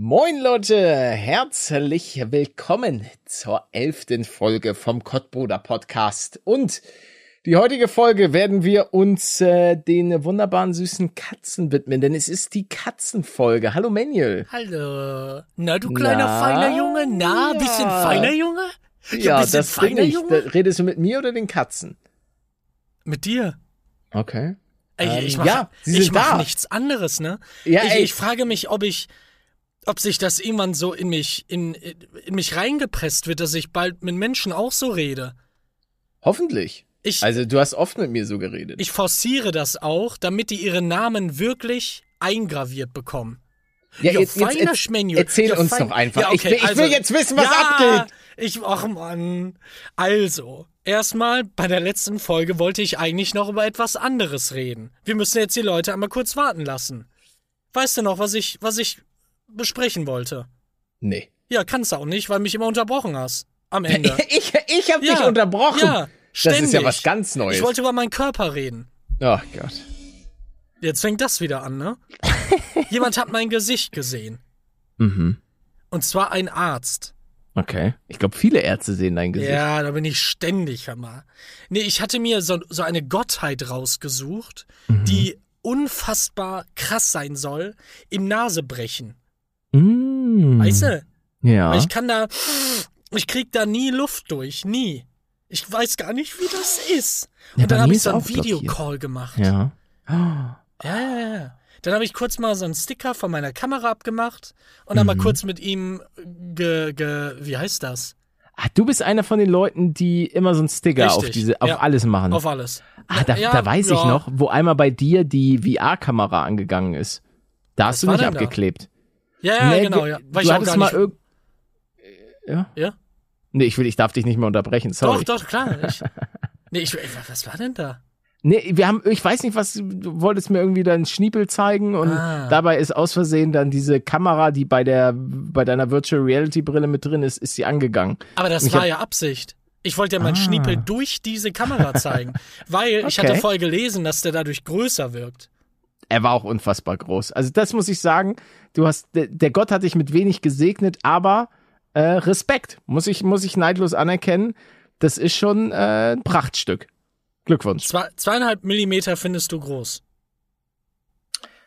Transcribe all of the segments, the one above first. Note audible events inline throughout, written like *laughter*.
Moin Leute, herzlich willkommen zur elften Folge vom Kottbruder Podcast. Und die heutige Folge werden wir uns äh, den wunderbaren süßen Katzen widmen, denn es ist die Katzenfolge. Hallo Manuel. Hallo. Na, du kleiner Na, feiner Junge? Na, ja. bisschen feiner Junge? Ja, ja das feiner ich. Junge? Redest du mit mir oder den Katzen? Mit dir. Okay. Ey, ich ähm, mache ja, ich mach nichts anderes, ne? Ja, ich, ey. ich frage mich, ob ich ob sich das irgendwann so in mich in, in mich reingepresst wird, dass ich bald mit Menschen auch so rede. Hoffentlich. Ich, also du hast oft mit mir so geredet. Ich forciere das auch, damit die ihre Namen wirklich eingraviert bekommen. Ja, jo, jetzt, jetzt erz erzähl jo, uns fein, doch einfach. Ja, okay, ich, will, ich also, will jetzt wissen, was ja, abgeht. Ich, ach Mann. Also, erstmal, bei der letzten Folge wollte ich eigentlich noch über etwas anderes reden. Wir müssen jetzt die Leute einmal kurz warten lassen. Weißt du noch, was ich, was ich besprechen wollte? Nee. Ja, kannst du auch nicht, weil mich immer unterbrochen hast. Am Ende. *laughs* ich ich habe ja, dich unterbrochen. Ja, ständig. Das ist ja was ganz Neues. Ich wollte über meinen Körper reden. Ach oh Gott. Jetzt fängt das wieder an, ne? *laughs* Jemand hat mein Gesicht gesehen. Mhm. Und zwar ein Arzt. Okay. Ich glaube, viele Ärzte sehen dein Gesicht. Ja, da bin ich ständig, mal. Nee, ich hatte mir so, so eine Gottheit rausgesucht, mhm. die unfassbar krass sein soll im Nasebrechen. Mm. Weißt du? Ja. Ich kann da, ich krieg da nie Luft durch, nie. Ich weiß gar nicht, wie das ist. Und ja, dann habe ich so einen Videocall gemacht. Ja. Ja, ja, ja. Dann habe ich kurz mal so einen Sticker von meiner Kamera abgemacht und dann mhm. mal kurz mit ihm ge, ge, wie heißt das? Ah, du bist einer von den Leuten, die immer so einen Sticker Richtig. auf diese, auf ja, alles machen. Auf alles. Ah, da, ja, da weiß ja. ich noch, wo einmal bei dir die VR-Kamera angegangen ist. Da hast Was du nicht abgeklebt. Da? Ja, ja, nee, genau, ja. Weil du hattest mal irg ja? Ja? Nee, ich will, ich darf dich nicht mehr unterbrechen, sorry. Doch, doch, klar. Ich, *laughs* nee, ich, was war denn da? Nee, wir haben, ich weiß nicht, was, du wolltest mir irgendwie deinen Schniepel zeigen und ah. dabei ist aus Versehen dann diese Kamera, die bei der, bei deiner Virtual Reality Brille mit drin ist, ist sie angegangen. Aber das war hab, ja Absicht. Ich wollte ja meinen ah. Schniepel durch diese Kamera zeigen, weil okay. ich hatte vorher gelesen, dass der dadurch größer wirkt er war auch unfassbar groß. Also das muss ich sagen. Du hast, der Gott hat dich mit wenig gesegnet, aber äh, Respekt muss ich muss ich neidlos anerkennen. Das ist schon äh, ein Prachtstück. Glückwunsch. Zwei, zweieinhalb Millimeter findest du groß.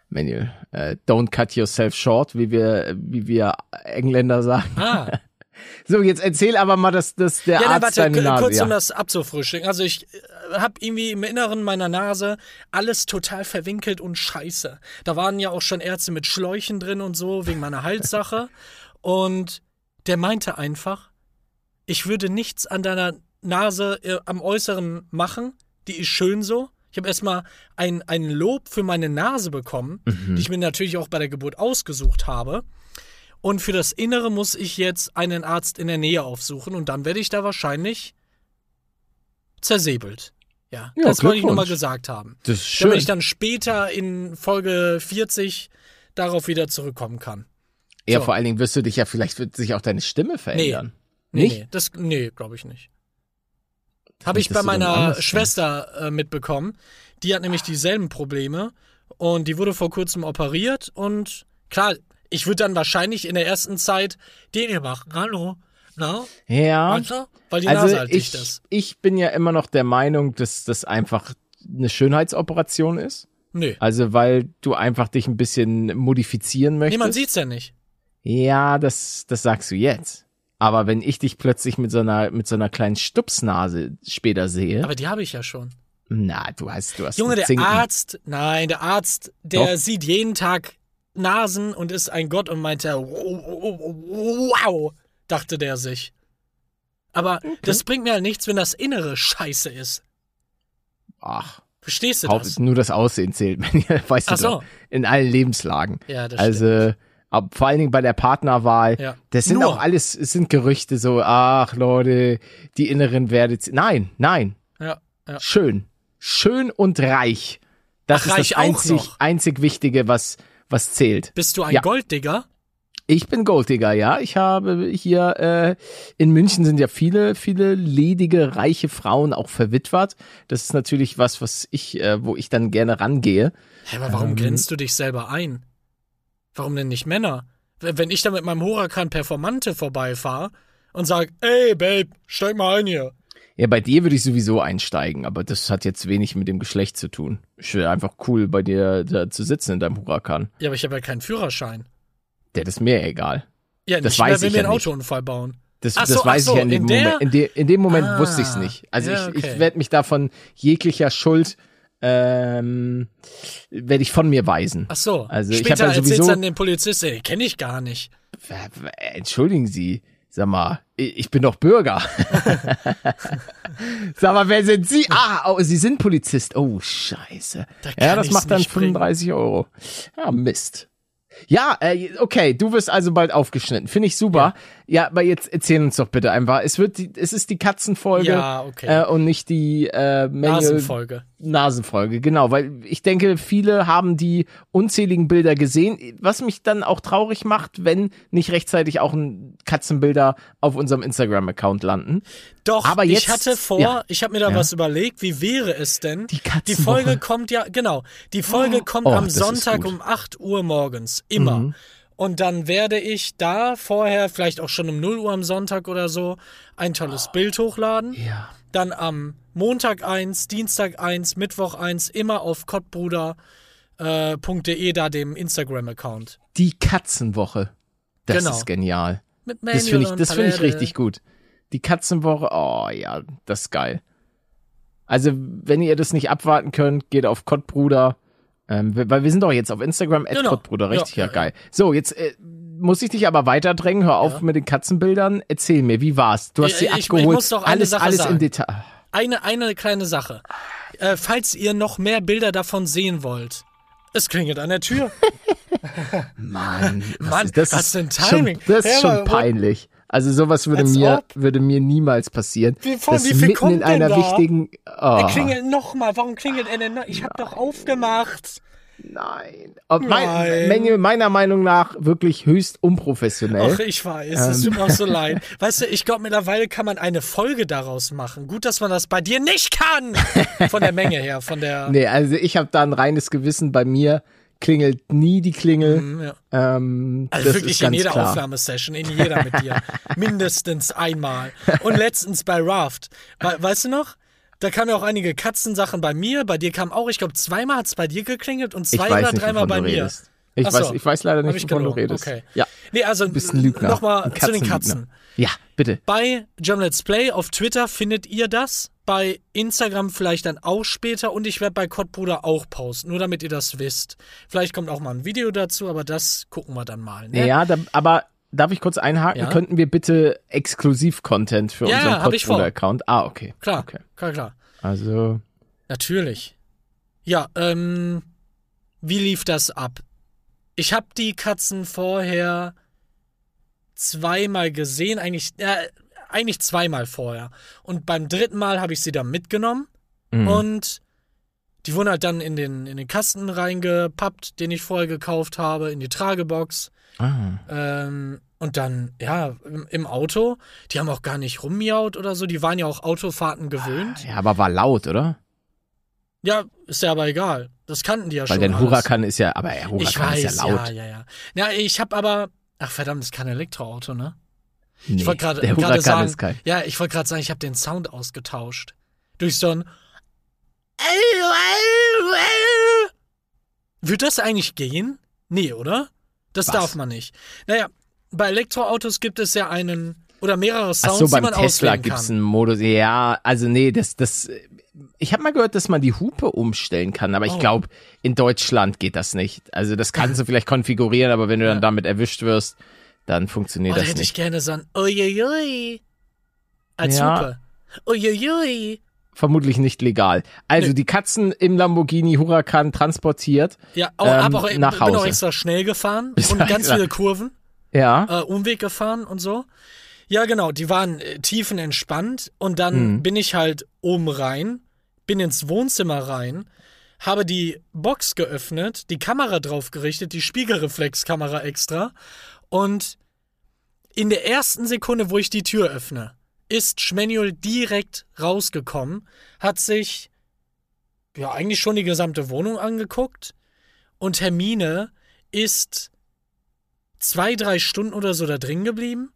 Manuel, äh, don't cut yourself short, wie wir wie wir Engländer sagen. Ah. *laughs* So, jetzt erzähl aber mal, dass, dass der ja, Arzt warte, deine Nase... kurz ja. um das abzufrischen. Also ich äh, habe irgendwie im Inneren meiner Nase alles total verwinkelt und scheiße. Da waren ja auch schon Ärzte mit Schläuchen drin und so, wegen meiner Halssache. *laughs* und der meinte einfach, ich würde nichts an deiner Nase äh, am Äußeren machen. Die ist schön so. Ich habe erstmal ein, ein Lob für meine Nase bekommen, mhm. die ich mir natürlich auch bei der Geburt ausgesucht habe. Und für das Innere muss ich jetzt einen Arzt in der Nähe aufsuchen und dann werde ich da wahrscheinlich zersäbelt. Ja, ja das wollte ich nur mal gesagt haben. Das ist schön. Damit ich dann später in Folge 40 darauf wieder zurückkommen kann. Ja, so. vor allen Dingen wirst du dich ja, vielleicht wird sich auch deine Stimme verändern. Nee, nicht? Nee, das, nee glaube ich nicht. Habe ich bei meiner Schwester äh, mitbekommen. Die hat nämlich dieselben Probleme und die wurde vor kurzem operiert und klar, ich würde dann wahrscheinlich in der ersten Zeit den hier machen. Hallo. Na? Ja. Du? Weil die also Nase halt ich, ist. Ich bin ja immer noch der Meinung, dass das einfach eine Schönheitsoperation ist. Nö. Also, weil du einfach dich ein bisschen modifizieren möchtest. Nee, man sieht's ja nicht. Ja, das, das sagst du jetzt. Aber wenn ich dich plötzlich mit so einer, mit so einer kleinen Stupsnase später sehe. Aber die habe ich ja schon. Na, du hast, du hast. Junge, der Arzt, nein, der Arzt, der Doch. sieht jeden Tag Nasen und ist ein Gott und meinte, wow, dachte der sich. Aber okay. das bringt mir halt nichts, wenn das Innere scheiße ist. Ach. Verstehst du das? Nur das Aussehen zählt, *laughs* weißt du so. doch, in allen Lebenslagen. Ja, das also, stimmt. Ab, vor allen Dingen bei der Partnerwahl. Ja. Das sind Nur. auch alles, es sind Gerüchte so, ach Leute, die Inneren werdet. Nein, nein. Ja, ja. Schön. Schön und reich. Das ach, ist das einzig, einzig Wichtige, was, was zählt. Bist du ein ja. Golddigger? Ich bin Golddigger, ja. Ich habe hier äh, in München sind ja viele, viele ledige, reiche Frauen auch verwitwet. Das ist natürlich was, was ich, äh, wo ich dann gerne rangehe. Hä, aber warum ähm, grenzt du dich selber ein? Warum denn nicht Männer? wenn ich da mit meinem Huracan Performante vorbeifahre und sag, ey, Babe, steig mal ein hier. Ja, bei dir würde ich sowieso einsteigen, aber das hat jetzt wenig mit dem Geschlecht zu tun. Ich wäre einfach cool, bei dir da zu sitzen in deinem Huracan. Ja, aber ich habe ja keinen Führerschein. Der ist mir egal. Ja, Das weiß mehr, wenn ich wir ja einen nicht. Autounfall bauen. Das, das so, weiß so, ich ja in dem in Moment. In, de, in dem Moment Ah, wusste ich es nicht. Also ja, ich, okay. ich werde mich davon jeglicher Schuld ähm, werde ich von mir weisen. Ach so. Also ich Später hab ja erzählt's sowieso- dann dem Polizisten, kenne ich gar nicht. Entschuldigen Sie, sag mal, ich bin doch Bürger. *laughs* sag mal, wer sind Sie? Ah, oh, Sie sind Polizist. Oh, scheiße. Da Ja, das macht dann nicht bringen. 35 Euro. Ja, Mist. Ja, äh, okay, du wirst also bald aufgeschnitten. Finde ich super. Ja. aber jetzt erzähl uns doch bitte einfach. Es wird die, es ist die Katzenfolge Ja, okay. äh, und nicht die äh, Manual Nasenfolge. Nasenfolge, genau, weil ich denke, viele haben die unzähligen Bilder gesehen, was mich dann auch traurig macht, wenn nicht rechtzeitig auch ein Katzenbilder auf unserem Instagram-Account landen. Doch, Aber jetzt- ich hatte vor, ja. ich habe mir da Ja. was überlegt, wie wäre es denn? Die Die. Folge kommt ja, genau, die Folge kommt Oh, am Sonntag. Mhm. um 8 Uhr morgens, immer. Und dann werde ich da vorher, vielleicht auch schon um 0 Uhr am Sonntag oder so, ein tolles Bild hochladen. Ja. Dann am Montag eins, Dienstag eins, Mittwoch eins, immer auf kottbruder.de, da dem Instagram-Account. Die Katzenwoche. Das Genau. ist genial. Mit Das Manuel finde ich, das finde ich Palette. richtig gut. Die Katzenwoche, oh ja, das ist geil. Also, wenn ihr das nicht abwarten könnt, geht auf Kottbruder. Ähm, weil wir sind doch jetzt auf Instagram, Genau. Kottbruder, richtig? Ja, Ja, ja, geil. So, jetzt äh, muss ich dich aber weiterdrängen. Hör auf Ja. mit den Katzenbildern. Erzähl mir, wie war's? Du hast Ich- sie ich- ich abgeholt. muss doch alles, alles im sagen. Detail. Eine, eine kleine Sache. Äh, falls ihr noch mehr Bilder davon sehen wollt, es klingelt an der Tür. *laughs* Mann, was Mann, ist, das was ist ein Timing. Schon, das ist schon peinlich. Also sowas würde Als mir ob. würde mir niemals passieren. Wie- von wie viel kommt in denn einer da? wichtigen. Oh, Er klingelt nochmal. Warum klingelt er denn noch? Ich hab doch aufgemacht. Nein. Mein. Menge meiner Meinung nach wirklich höchst unprofessionell. Ach, ich weiß. Es tut mir auch so *laughs* leid. Weißt du, ich glaube, mittlerweile kann man eine Folge daraus machen. Gut, dass man das bei dir nicht kann. Von der Menge her, von der. Nee, also ich habe da ein reines Gewissen. Bei mir klingelt nie die Klingel. Hm, Ja. Ähm, Also das wirklich ist in jeder klar. Aufnahmesession, in jeder mit dir. *laughs* Mindestens einmal. Und letztens bei Raft. We weißt du noch? Da kamen ja auch einige Katzensachen bei mir. Bei dir kam auch, ich glaube, zweimal hat es bei dir geklingelt und zwei oder dreimal bei mir. redest. Ich, so. weiß, ich weiß leider nicht, ich wovon du redest. Okay. Ja, Nee, also nochmal zu den. Katzen. Ja, bitte. Bei Jam Let's Play auf Twitter findet ihr das. Bei Instagram vielleicht dann auch später und ich werde bei Kottbruder auch posten, nur damit ihr das wisst. Vielleicht kommt auch mal ein Video dazu, aber das gucken wir dann mal. Ne? Ja, da, aber darf ich kurz einhaken? Ja. Könnten wir bitte Exklusiv-Content für Ja, unseren. Kottbruder-Account? Ah, okay. Klar, Okay. klar, klar. Also, Natürlich. Ja, ähm, wie lief das ab? Ich habe die Katzen vorher zweimal gesehen, eigentlich, äh, eigentlich zweimal vorher. Und beim dritten Mal habe ich sie dann mitgenommen mh. und die wurden halt dann in den, in den Kasten reingepappt, den ich vorher gekauft habe, in die Tragebox. Ah. Ähm, und dann, ja, im, Auto, die haben auch gar nicht rummiaut oder so, die waren ja auch Autofahrten gewöhnt. Ja, aber war laut, oder? Ja, ist ja aber egal. Das kannten die ja Weil schon. der alles. Huracan ist ja, aber der Huracan weiß, ist ja laut. ja, ja, ja. Ja, ich habe aber, ach verdammt, das ist kein Elektroauto, ne? Nee, Ich wollte gerade sagen, ist kein. ja, ich wollte gerade sagen, ich habe den Sound ausgetauscht durch so ein. Wird das eigentlich gehen? Nee, oder? Das Was? darf man nicht. Naja, bei Elektroautos gibt es ja einen oder mehrere Ach Sounds, so, die beim man Tesla gibt's kann. einen Modus. Ja, also nee, das, das. Ich habe mal gehört, dass man die Hupe umstellen kann, aber ich Oh. glaube, in Deutschland geht das nicht. Also das kannst du vielleicht konfigurieren, aber wenn du Ja. dann damit erwischt wirst, dann funktioniert Oh, da das hätte ich nicht. gerne so ein Uiuiui als Ja. Hupe. Uiuiui. Vermutlich nicht legal. Also Nö. die Katzen im Lamborghini Huracan transportiert. Ja, auch, Ähm, hab auch, nach bin auch Hause. extra schnell gefahren Bist und ganz extra- viele Kurven, Ja. äh, Umweg gefahren und so. Ja, genau, die waren äh, tiefenentspannt und dann Mhm. bin ich halt oben rein, bin ins Wohnzimmer rein, habe die Box geöffnet, die Kamera drauf gerichtet, die Spiegelreflexkamera extra und in der ersten Sekunde, wo ich die Tür öffne, ist Schmanuel direkt rausgekommen, hat sich ja eigentlich schon die gesamte Wohnung angeguckt und Hermine ist zwei, drei Stunden oder so da drin geblieben,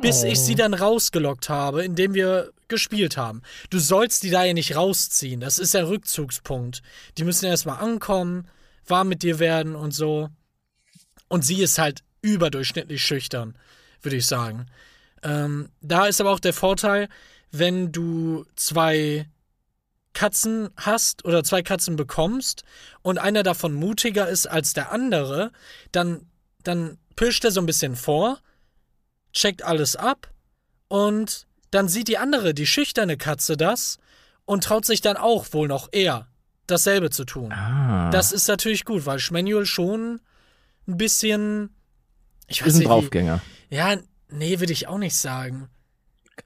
bis ich Oh. sie dann rausgelockt habe, indem wir gespielt haben. Du sollst die da ja nicht rausziehen. Das ist der Rückzugspunkt. Die müssen erstmal ankommen, warm mit dir werden und so. Und sie ist halt überdurchschnittlich schüchtern, würde ich sagen. Ähm, da ist aber auch der Vorteil, wenn du zwei Katzen hast oder zwei Katzen bekommst und einer davon mutiger ist als der andere, dann, dann pischt er so ein bisschen vor, checkt alles ab und dann sieht die andere, die schüchterne Katze das und traut sich dann auch wohl noch eher dasselbe zu tun. Ah. Das ist natürlich gut, weil Schmanuel schon ein bisschen. Ich weiß ist ein nicht. Wie, Draufgänger. ja, nee, würde ich auch nicht sagen.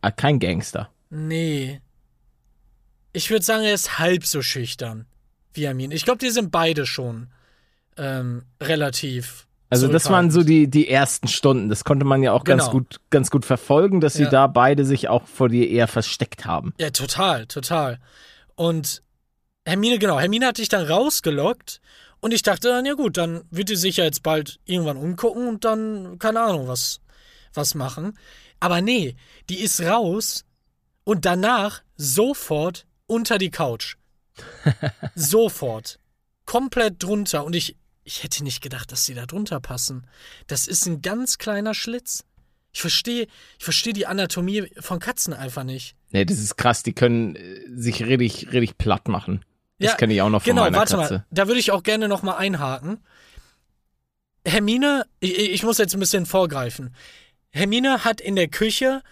Ah, Kein Gangster. Nee. Ich würde sagen, er ist halb so schüchtern wie Amin. Ich glaube, die sind beide schon ähm, relativ. Also das waren so die, die ersten Stunden. Das konnte man ja auch ganz Genau. gut, ganz gut verfolgen, dass sie Ja. da beide sich auch vor dir eher versteckt haben. Ja, total, total. Und Hermine, genau, Hermine hat dich dann rausgelockt und ich dachte dann, ja gut, dann wird die sich ja jetzt bald irgendwann umgucken und dann, keine Ahnung, was, was machen. Aber nee, die ist raus und danach sofort unter die Couch. *laughs* sofort. Komplett drunter. Und ich, ich hätte nicht gedacht, dass die da drunter passen. Das ist ein ganz kleiner Schlitz. Ich verstehe, ich verstehe die Anatomie von Katzen einfach nicht. Nee, das ist krass. Die können äh, sich richtig, richtig platt machen. Das Ja, kenne ich auch noch von Genau, meiner warte Katze. mal. Da würde ich auch gerne noch mal einhaken. Hermine, ich, ich muss jetzt ein bisschen vorgreifen. Hermine hat in der Küche,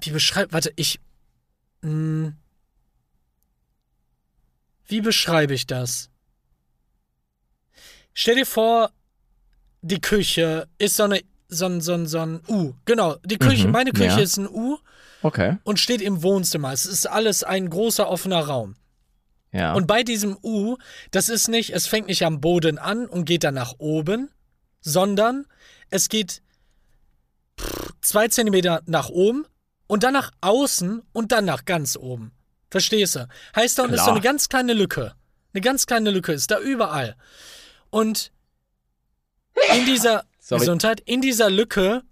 wie beschreibt, warte, ich, mh, wie beschreibe ich das? Stell dir vor, die Küche ist so eine, so ein, so ein, so ein U. Genau, die Küche, Mhm, meine Küche ja. ist ein U Okay. und steht im Wohnzimmer. Es ist alles ein großer offener Raum. Ja. Und bei diesem U, das ist nicht, es fängt nicht am Boden an und geht dann nach oben, sondern es geht zwei Zentimeter nach oben und dann nach außen und dann nach ganz oben. Verstehst du? Heißt, da unten ist so eine ganz kleine Lücke. Eine ganz kleine Lücke ist da überall. Und in dieser *laughs* Sorry. Gesundheit, in dieser Lücke,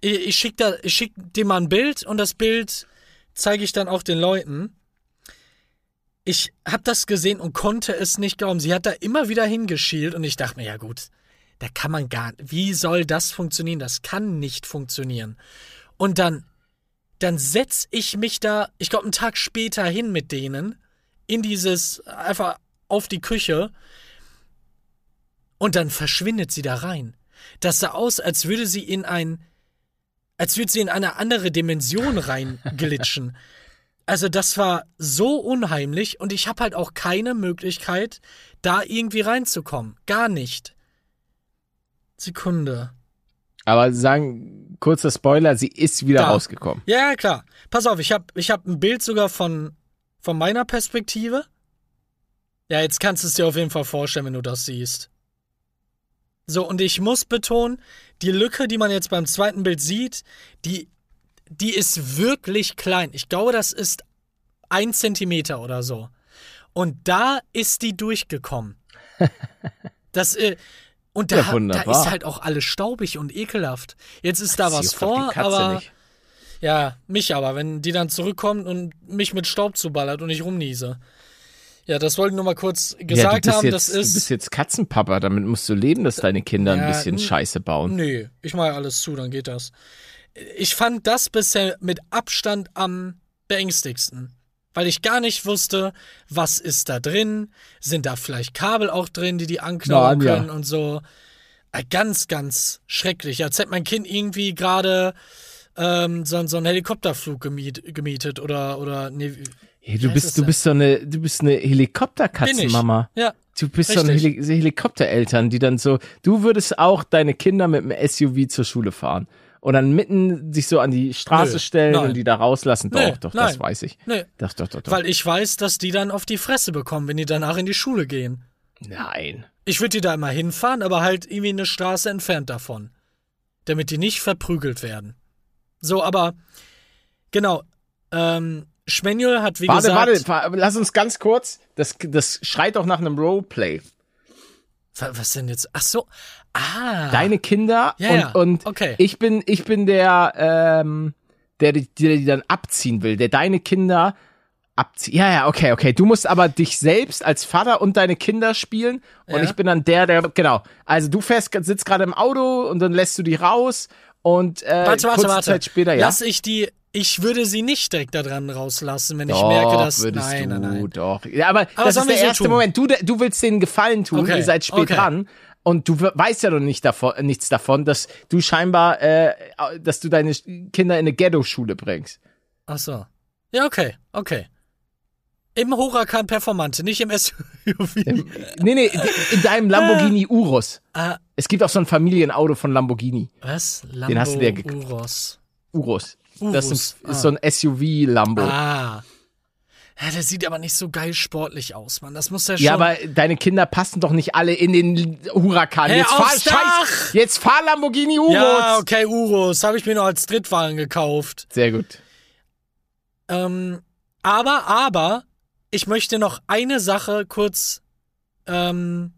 ich, ich schicke ich schick dir mal ein Bild und das Bild zeige ich dann auch den Leuten. Ich habe das gesehen und konnte es nicht glauben. Sie hat da immer wieder hingeschielt und ich dachte mir, ja gut, da kann man gar Wie soll das funktionieren? Das kann nicht funktionieren. Und dann, dann setz ich mich da, ich glaube, einen Tag später hin mit denen in dieses, einfach auf die Küche und dann verschwindet sie da rein. Das sah aus, als würde sie in ein, als würde sie in eine andere Dimension *laughs* reinglitschen. Also das war so unheimlich und ich habe halt auch keine Möglichkeit, da irgendwie reinzukommen. Gar nicht. Sekunde. Aber sagen, kurzer Spoiler, sie ist wieder Da. rausgekommen. Ja, ja, klar. Pass auf, ich habe ich hab ein Bild sogar von, von meiner Perspektive. Ja, jetzt kannst du es dir auf jeden Fall vorstellen, wenn du das siehst. So, und ich muss betonen, die Lücke, die man jetzt beim zweiten Bild sieht, die, die ist wirklich klein. Ich glaube, das ist ein Zentimeter oder so. Und da ist die durchgekommen. *laughs* Das, äh, und da, Ja, da ist halt auch alles staubig und ekelhaft. Jetzt ist da was vor, aber. nicht. Ja, mich aber, wenn die dann zurückkommt und mich mit Staub zuballert und ich rumniese. Ja, das wollte ich nur mal kurz Ja, gesagt bist haben. jetzt, das Du bist ist. jetzt Katzenpapa, damit musst du leben, dass deine Kinder ein Ja, bisschen n- Scheiße bauen. Nee, ich mache alles zu, dann geht das. Ich fand das bisher mit Abstand am beängstigsten. Weil ich gar nicht wusste, was ist da drin? Sind da vielleicht Kabel auch drin, die die anknabbern Na, ja. können und so? Ganz, ganz schrecklich. Als hätte mein Kind irgendwie gerade ähm, so, so einen Helikopterflug gemiet, gemietet oder, oder nee, Hey, du bist, du denn? bist so eine, du bist eine. Helikopterkatzenmama. Ja, Du bist so eine Richtig. Heli so Helikoptereltern, die dann so, du würdest auch deine Kinder mit einem SUV zur Schule fahren und dann mitten sich so an die Straße Nö, stellen nein. und die da rauslassen. Doch, doch, das nein. weiß ich. nee. Doch, doch, doch, doch. Weil ich weiß, dass die dann auf die Fresse bekommen, wenn die danach in die Schule gehen. Nein. Ich würde die da immer hinfahren, aber halt irgendwie eine Straße entfernt davon. Damit die nicht verprügelt werden. So, aber genau. Ähm, Schmanuel hat wie Warte, gesagt. warte, wa- lass uns ganz kurz, das, das schreit doch nach einem Roleplay. Wa- Was denn jetzt? Ach so. Ah. Deine Kinder Ja, und, ja. und Okay. ich bin, ich bin der, ähm, der, die- der die dann abziehen will, der deine Kinder abzieht. Ja, ja, okay, okay. Du musst aber dich selbst als Vater und deine Kinder spielen und Ja. ich bin dann der, der, genau. Also du fährst, sitzt gerade im Auto und dann lässt du die raus und äh, Warte, warte, warte. Zeit später, ja. Lass ich die. Ich würde sie nicht direkt da dran rauslassen, wenn ich Doch, merke, dass. würdest nein, du, nein, nein. doch. Ja, aber, das sollen ist der so erste tun? Moment. Du, du willst denen Gefallen tun, Okay, ihr seid spät okay. dran. Und du we- weißt ja noch nicht davon, nichts davon, dass du scheinbar, äh, dass du deine Kinder in eine Ghetto-Schule bringst. Ach so. Ja, okay, okay. Im Huracan Performante, nicht im SUV. Nee, nee, in deinem Lamborghini Urus. ah, Es gibt auch so ein Familienauto von Lamborghini. was? Lambo Den hast du dir ge- Uros. Urus. Urus, Das ist, ah. ist so ein SUV-Lambo. Ah. Ja, der sieht aber nicht so geil sportlich aus, Mann. Das muss ja schon. Ja, aber deine Kinder passen doch nicht alle in den Huracan. Hey, jetzt, fahr, scheiß, jetzt fahr Lamborghini Urus. ja, okay, Uros. Habe ich mir noch als Drittwagen gekauft. Sehr gut. Ähm, aber, aber, ich möchte noch eine Sache kurz ähm,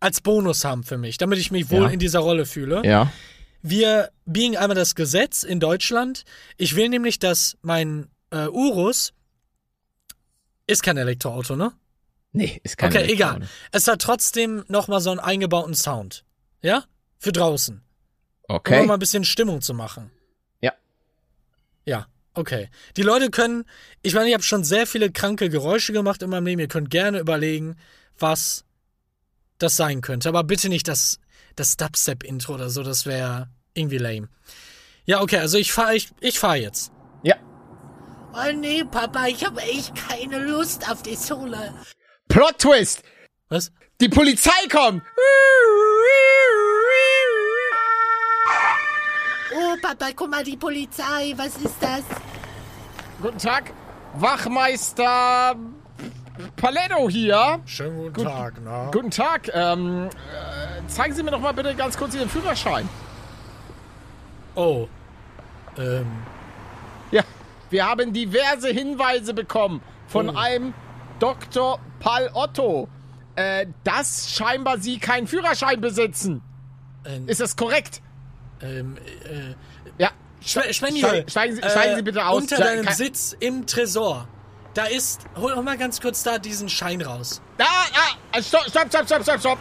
als Bonus haben für mich, damit ich mich wohl Ja. in dieser Rolle fühle. Ja. Wir biegen einmal das Gesetz in Deutschland. Ich will nämlich, dass mein äh, Urus ist kein Elektroauto, ne? Nee, ist kein Okay, Elektroauto. egal. Es hat trotzdem nochmal so einen eingebauten Sound. Ja? Für draußen. Um Okay. noch mal ein bisschen Stimmung zu machen. Ja. Ja, okay. Die Leute können, ich meine, ich habe schon sehr viele kranke Geräusche gemacht in meinem Leben. Ihr könnt gerne überlegen, was das sein könnte. Aber bitte nicht das, das Dubstep-Intro oder so, das wäre irgendwie lame. Ja, okay, also ich fahre ich, ich fahr jetzt. Oh nee, Papa, ich habe echt keine Lust auf die Sohle. Plot Twist. Was? Die Polizei kommt. Oh, Papa, guck mal, die Polizei, was ist das? Guten Tag. Wachmeister Paletto hier. Schönen guten Gut- Tag, na? Guten Tag. Ähm, äh, zeigen Sie mir doch mal bitte ganz kurz Ihren Führerschein. Oh. Ähm. Wir haben diverse Hinweise bekommen von Oh. einem Dr. Pal Otto, äh, dass scheinbar Sie keinen Führerschein besitzen. ähm, Ist das korrekt? ähm, äh, Ja. Schwe- Schwenny, Steig- steigen Sie- steigen Sie bitte aus. Unter deinem kein- Sitz im Tresor. Da ist, hol, mal ganz kurz da diesen Schein raus. Da, ah, stopp, stopp, stopp, stopp, stopp, stopp.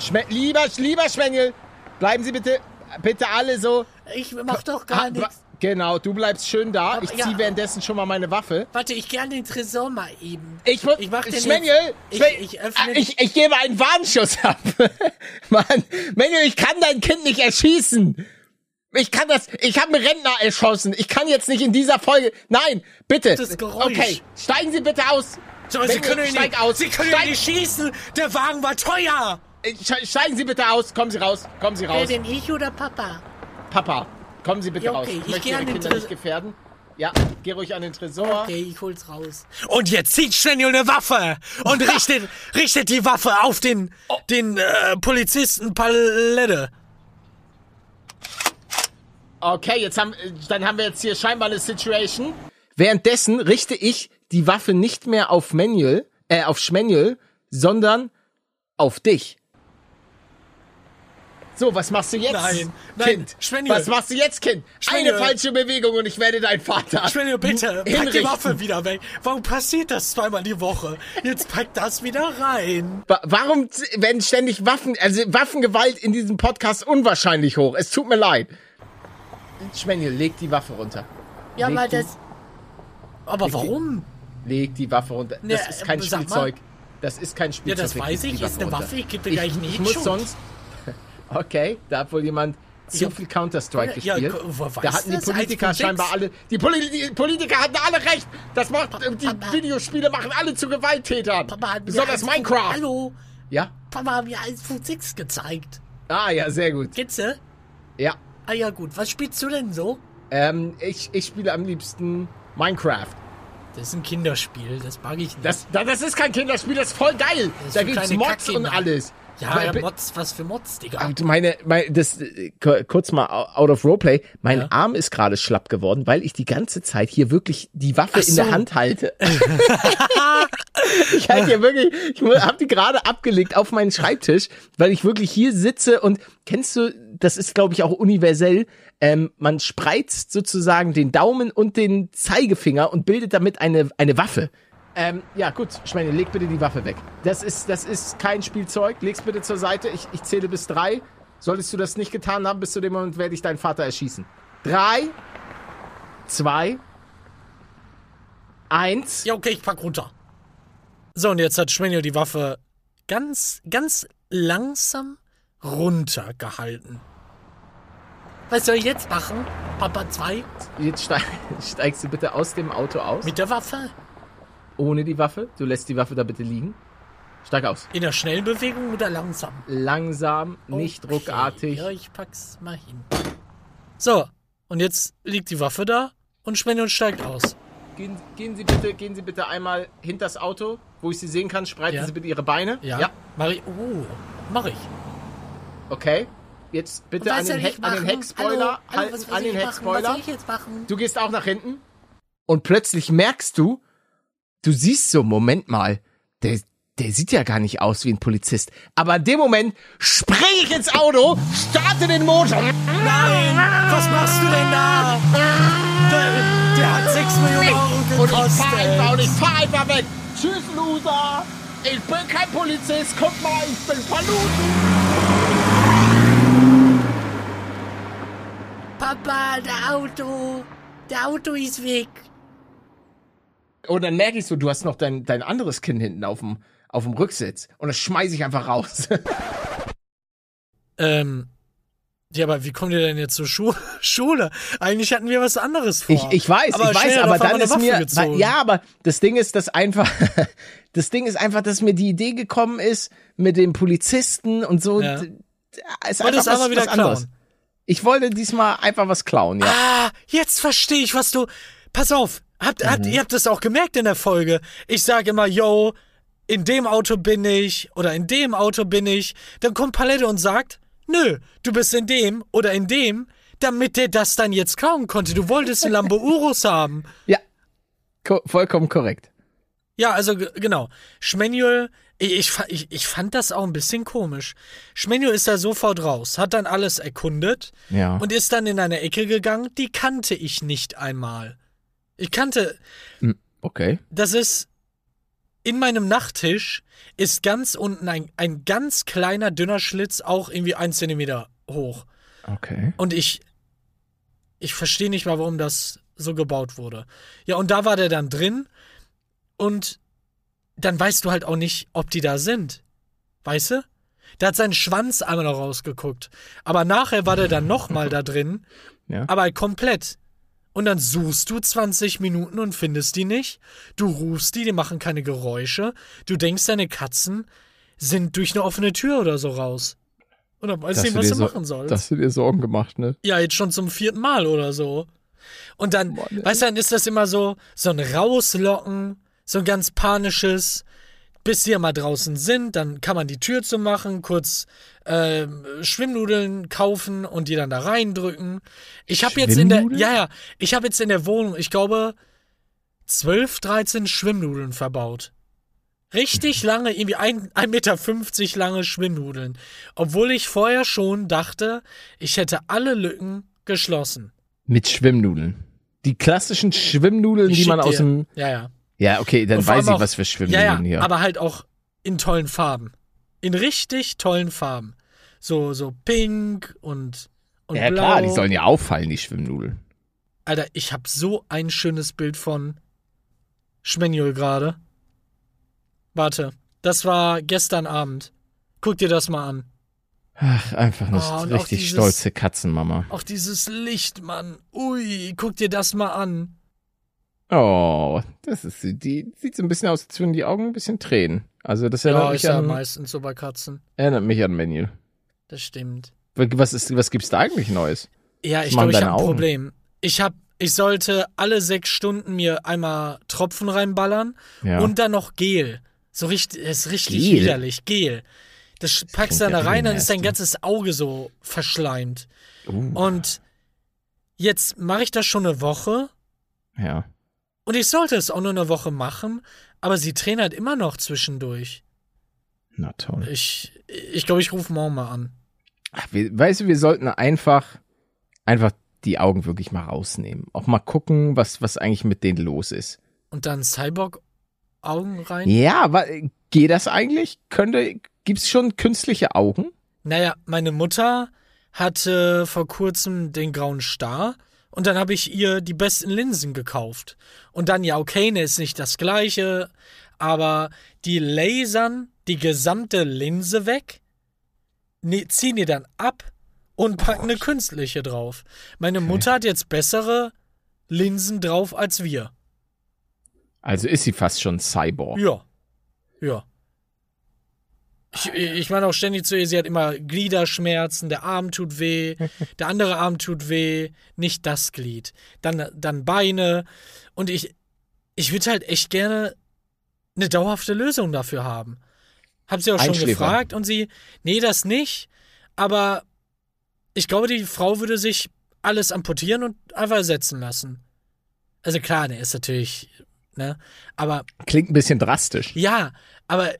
Schme lieber, lieber Schwengel, bleiben Sie bitte, bitte alle so. Ich mach doch gar nichts. Genau, du bleibst schön da. Aber Ich ja. ziehe währenddessen schon mal meine Waffe. Warte, ich geh an den Tresor mal eben. Ich muss. Ich mach den Schwengel, ich- ich öffne- ah, ich, ich gebe einen Warnschuss *laughs* ab. Mann, Mengel, ich kann dein Kind nicht erschießen. Ich kann das. Ich habe einen Rentner erschossen. Ich kann jetzt nicht in dieser Folge. Nein, bitte. Das Geräusch. Okay, steigen Sie bitte aus. So, Sie Mengel, können ihn steig nicht, aus. Sie können steig, nicht schießen. Der Wagen war teuer. Äh, ste- Steigen Sie bitte aus. Kommen Sie raus. Kommen Sie Wer raus. denn ich oder Papa? Papa, kommen Sie bitte Ja, raus. okay, Ich ich möchte geh Ihre an den Kinder nicht gefährden. Ja, geh ruhig an den Tresor. Okay, ich hol's raus. Und jetzt zieht Schwenny eine Waffe und *laughs* richtet, richtet die Waffe auf den, den äh, Polizisten Palette. Okay, jetzt haben, dann haben wir jetzt hier scheinbar eine Situation. Währenddessen richte ich die Waffe nicht mehr auf Manuel, äh, auf Schmanuel, sondern auf dich. So, was machst du jetzt? Nein, nein, Kind. Schmanuel. Was machst du jetzt, Kind? Schmanuel. Eine falsche Bewegung und ich werde dein Vater. Schwenny, bitte, pack die hinrichten. Waffe wieder weg. Warum passiert das zweimal die Woche? Jetzt pack das wieder rein. Wa- Warum werden ständig Waffen, also Waffengewalt in diesem Podcast unwahrscheinlich hoch? Es tut mir leid. Schmanuel, leg die Waffe runter. Ja, Leg weil die- das. Aber warum? Leg die Waffe runter. Das Ne, ist kein sag mal. Spielzeug. Das ist kein Ja, Spielzeug. das Leg weiß die ich. Ist eine. Waffe, ich geb dir Ich, gleich eine ich muss sonst. Okay, da hat wohl jemand zu hab- viel Counter-Strike Ja, gespielt. wo- weiß da hatten die? Politiker 1.6? scheinbar alle. Die, Poli Politiker hatten alle recht. Das macht. Die Papa. Videospiele machen alle zu Gewalttätern. Papa Besonders 1.6 Minecraft. Hallo? Ja? Papa hat mir 1.6 gezeigt. Ah, ja, sehr gut. Dir? Ja. Ah ja, gut. Was spielst du denn so? Ähm, ich, ich spiele am liebsten Minecraft. Das ist ein Kinderspiel, das mag ich nicht. Das, das, ist kein Kinderspiel, das ist voll geil. Das da gibt's Mods und alles. Ja, ja, Mods, was für Mods, Digga. Und meine, meine das äh, ku- kurz mal out of Roleplay. Mein Ja. Arm ist gerade schlapp geworden, weil ich die ganze Zeit hier wirklich die Waffe Ach in der so. Hand halte. *laughs* Ich halte hier wirklich, ich habe die gerade abgelegt auf meinen Schreibtisch, weil ich wirklich hier sitze und kennst du, das ist glaube ich auch universell, ähm, man spreizt sozusagen den Daumen und den Zeigefinger und bildet damit eine, eine Waffe. Ähm, ja, gut, Schweine, leg bitte die Waffe weg. Das ist, das ist kein Spielzeug. Leg's bitte zur Seite. Ich, ich zähle bis drei. Solltest du das nicht getan haben, bis zu dem Moment werde ich deinen Vater erschießen. Drei, zwei, eins. Ja, okay, ich pack runter. So, und jetzt hat Schwenjo die Waffe ganz, ganz langsam runtergehalten. Was soll ich jetzt machen? Papa 2? Jetzt steig, *laughs* steigst du bitte aus dem Auto aus. Mit der Waffe? Ohne die Waffe. Du lässt die Waffe da bitte liegen. Steig aus. In der schnellen Bewegung oder langsam? Langsam, nicht Okay, ruckartig. Ja, ich pack's mal hin. So, und jetzt liegt die Waffe da und Schwenjo steigt aus. Gehen, gehen Sie bitte, gehen Sie bitte einmal hinters Auto, wo ich Sie sehen kann. Spreiten Ja. Sie bitte Ihre Beine. Ja? Mach ich. Oh, mach ich. Okay. Jetzt bitte an den, an den? Heckspoiler Hallo, hallo, soll an den Heckspoiler. soll ich jetzt machen? Du gehst auch nach hinten. Und plötzlich merkst du, du siehst so, Moment mal, der, der sieht ja gar nicht aus wie ein Polizist. Aber in dem Moment spring ich ins Auto, starte den Motor. Nein! Was machst du denn da? Der, der hat 6 Millionen Euro Und ich fahr einfach, und ich gekostet. fahr einfach weg. Tschüss, Loser. Ich bin kein Polizist. Guck mal, ich bin verloren. Papa, der Auto. Der Auto ist weg. Und dann merke ich so, du hast noch dein, dein anderes Kind hinten auf dem, auf dem Rücksitz. Und das schmeiße ich einfach raus. *laughs* Ähm. Ja, aber wie kommt ihr denn jetzt zur Schu *laughs* Schule? Eigentlich hatten wir was anderes vor. Ich, ich weiß, Aber ich weiß, aber dann ist Waffe mir, gezogen. ja, aber das Ding ist, dass einfach, *laughs* das Ding ist einfach, dass mir die Idee gekommen ist mit dem Polizisten und so. Ja. d- Ist einfach was, einmal wieder was anderes. klauen. Ich wollte diesmal einfach was klauen, ja. Ah, jetzt verstehe ich, was du. Pass auf, habt, Mhm. habt, ihr habt das auch gemerkt in der Folge. Ich sage immer, yo, in dem Auto bin ich oder in dem Auto bin ich. Dann kommt Palette und sagt, nö, du bist in dem oder in dem, damit der das dann jetzt klauen konnte. Du wolltest einen Lambo Urus *laughs* haben. Ja. Ko vollkommen korrekt. Ja, also genau. Schmanuel, ich, ich, ich fand das auch ein bisschen komisch. Schmanuel ist da sofort raus, hat dann alles erkundet Ja. und ist dann in eine Ecke gegangen, die kannte ich nicht einmal. Ich kannte, okay. das ist in meinem Nachttisch ist ganz unten ein, ein ganz kleiner, dünner Schlitz, auch irgendwie ein Zentimeter hoch. Okay. Und ich, ich verstehe nicht mal, warum das so gebaut wurde. Ja, und da war der dann drin und dann weißt du halt auch nicht, ob die da sind. Weißt du? Da hat sein Schwanz einmal noch rausgeguckt. Aber nachher war der dann nochmal da drin, *laughs* Ja. aber komplett. Und dann suchst du 20 Minuten und findest die nicht. Du rufst die, die machen keine Geräusche. Du denkst, deine Katzen sind durch eine offene Tür oder so raus. Und dann weißt du nicht, was du so- machen sollst. Dass du dir Sorgen gemacht, ne? Ja, jetzt schon zum vierten Mal oder so. Und dann, Mann, weißt du, dann ist das immer so, so ein Rauslocken, so ein ganz panisches, bis sie ja mal draußen sind, dann kann man die Tür zu machen, kurz ähm, Schwimmnudeln kaufen und die dann da reindrücken. Ich habe jetzt in der, ja, ja, ich habe jetzt in der Wohnung, ich glaube, 12, 13 Schwimmnudeln verbaut. Richtig lange, irgendwie ein- 1,50 Meter lange Schwimmnudeln. Obwohl ich vorher schon dachte, ich hätte alle Lücken geschlossen. Mit Schwimmnudeln. Die klassischen Schwimmnudeln, Ich die man schick aus dir. dem. Ja, ja. Ja, okay, dann weiß ich, auch- was für Ja, Schwimmnudeln ja, hier. aber halt auch in tollen Farben. In richtig tollen Farben. So, so pink und, und ja, blau. klar, die sollen ja auffallen, die Schwimmnudeln. Alter, ich hab so ein schönes Bild von Schmenjul gerade. Warte, das war gestern Abend. Guck dir das mal an. Ach, einfach eine Oh, auch richtig dieses- stolze Katzenmama. Auch dieses Licht, Mann. Ui, guck dir das mal an. Oh, das ist die sieht so ein bisschen aus, als würden die Augen ein bisschen tränen. Also das erinnert, Ja, mich, ist ja an, meistens so bei Katzen. erinnert mich an Menü. Das stimmt. Was ist, was gibt's da eigentlich Neues? Ja, ich glaube, ich habe ein? Problem. Ich hab, ich sollte alle sechs Stunden mir einmal Tropfen reinballern Ja. und dann noch Gel. So richtig, ist richtig Gel? widerlich. Gel. Das packst du dann da ja rein, dann ist dein ganzes Auge so verschleimt. uh, Und jetzt mache ich das schon eine Woche ja. Und ich sollte es auch nur eine Woche machen, aber sie tränen halt immer noch zwischendurch. Na toll. Ich ich, glaube, ich rufe morgen mal an. Ach, wir, weißt du, wir sollten einfach, einfach die Augen wirklich mal rausnehmen. Auch mal gucken, was, was eigentlich mit denen los ist. Und dann Cyborg-Augen rein? Ja, aber geht das eigentlich? Könnte, gibt's schon künstliche Augen? Naja, meine Mutter hatte vor kurzem den grauen Star und dann habe ich ihr die besten Linsen gekauft. Und dann, ja, okay, ne, ist nicht das gleiche, aber die lasern die gesamte Linse weg, ne, ziehen die dann ab und packen eine künstliche drauf. Meine Okay. Mutter hat jetzt bessere Linsen drauf als wir. Also ist sie fast schon Cyborg. Ja. Ja. Ich, ich meine auch ständig zu ihr, sie hat immer Gliederschmerzen, der Arm tut weh, *laughs* der andere Arm tut weh, nicht das Glied. Dann, dann Beine. Und ich, ich würde halt echt gerne eine dauerhafte Lösung dafür haben. Hab sie auch schon gefragt und sie, nee, das nicht. Aber ich glaube, die Frau würde sich alles amputieren und einfach ersetzen lassen. Also klar, der ist natürlich, ne? Aber Klingt ein bisschen drastisch. ja, aber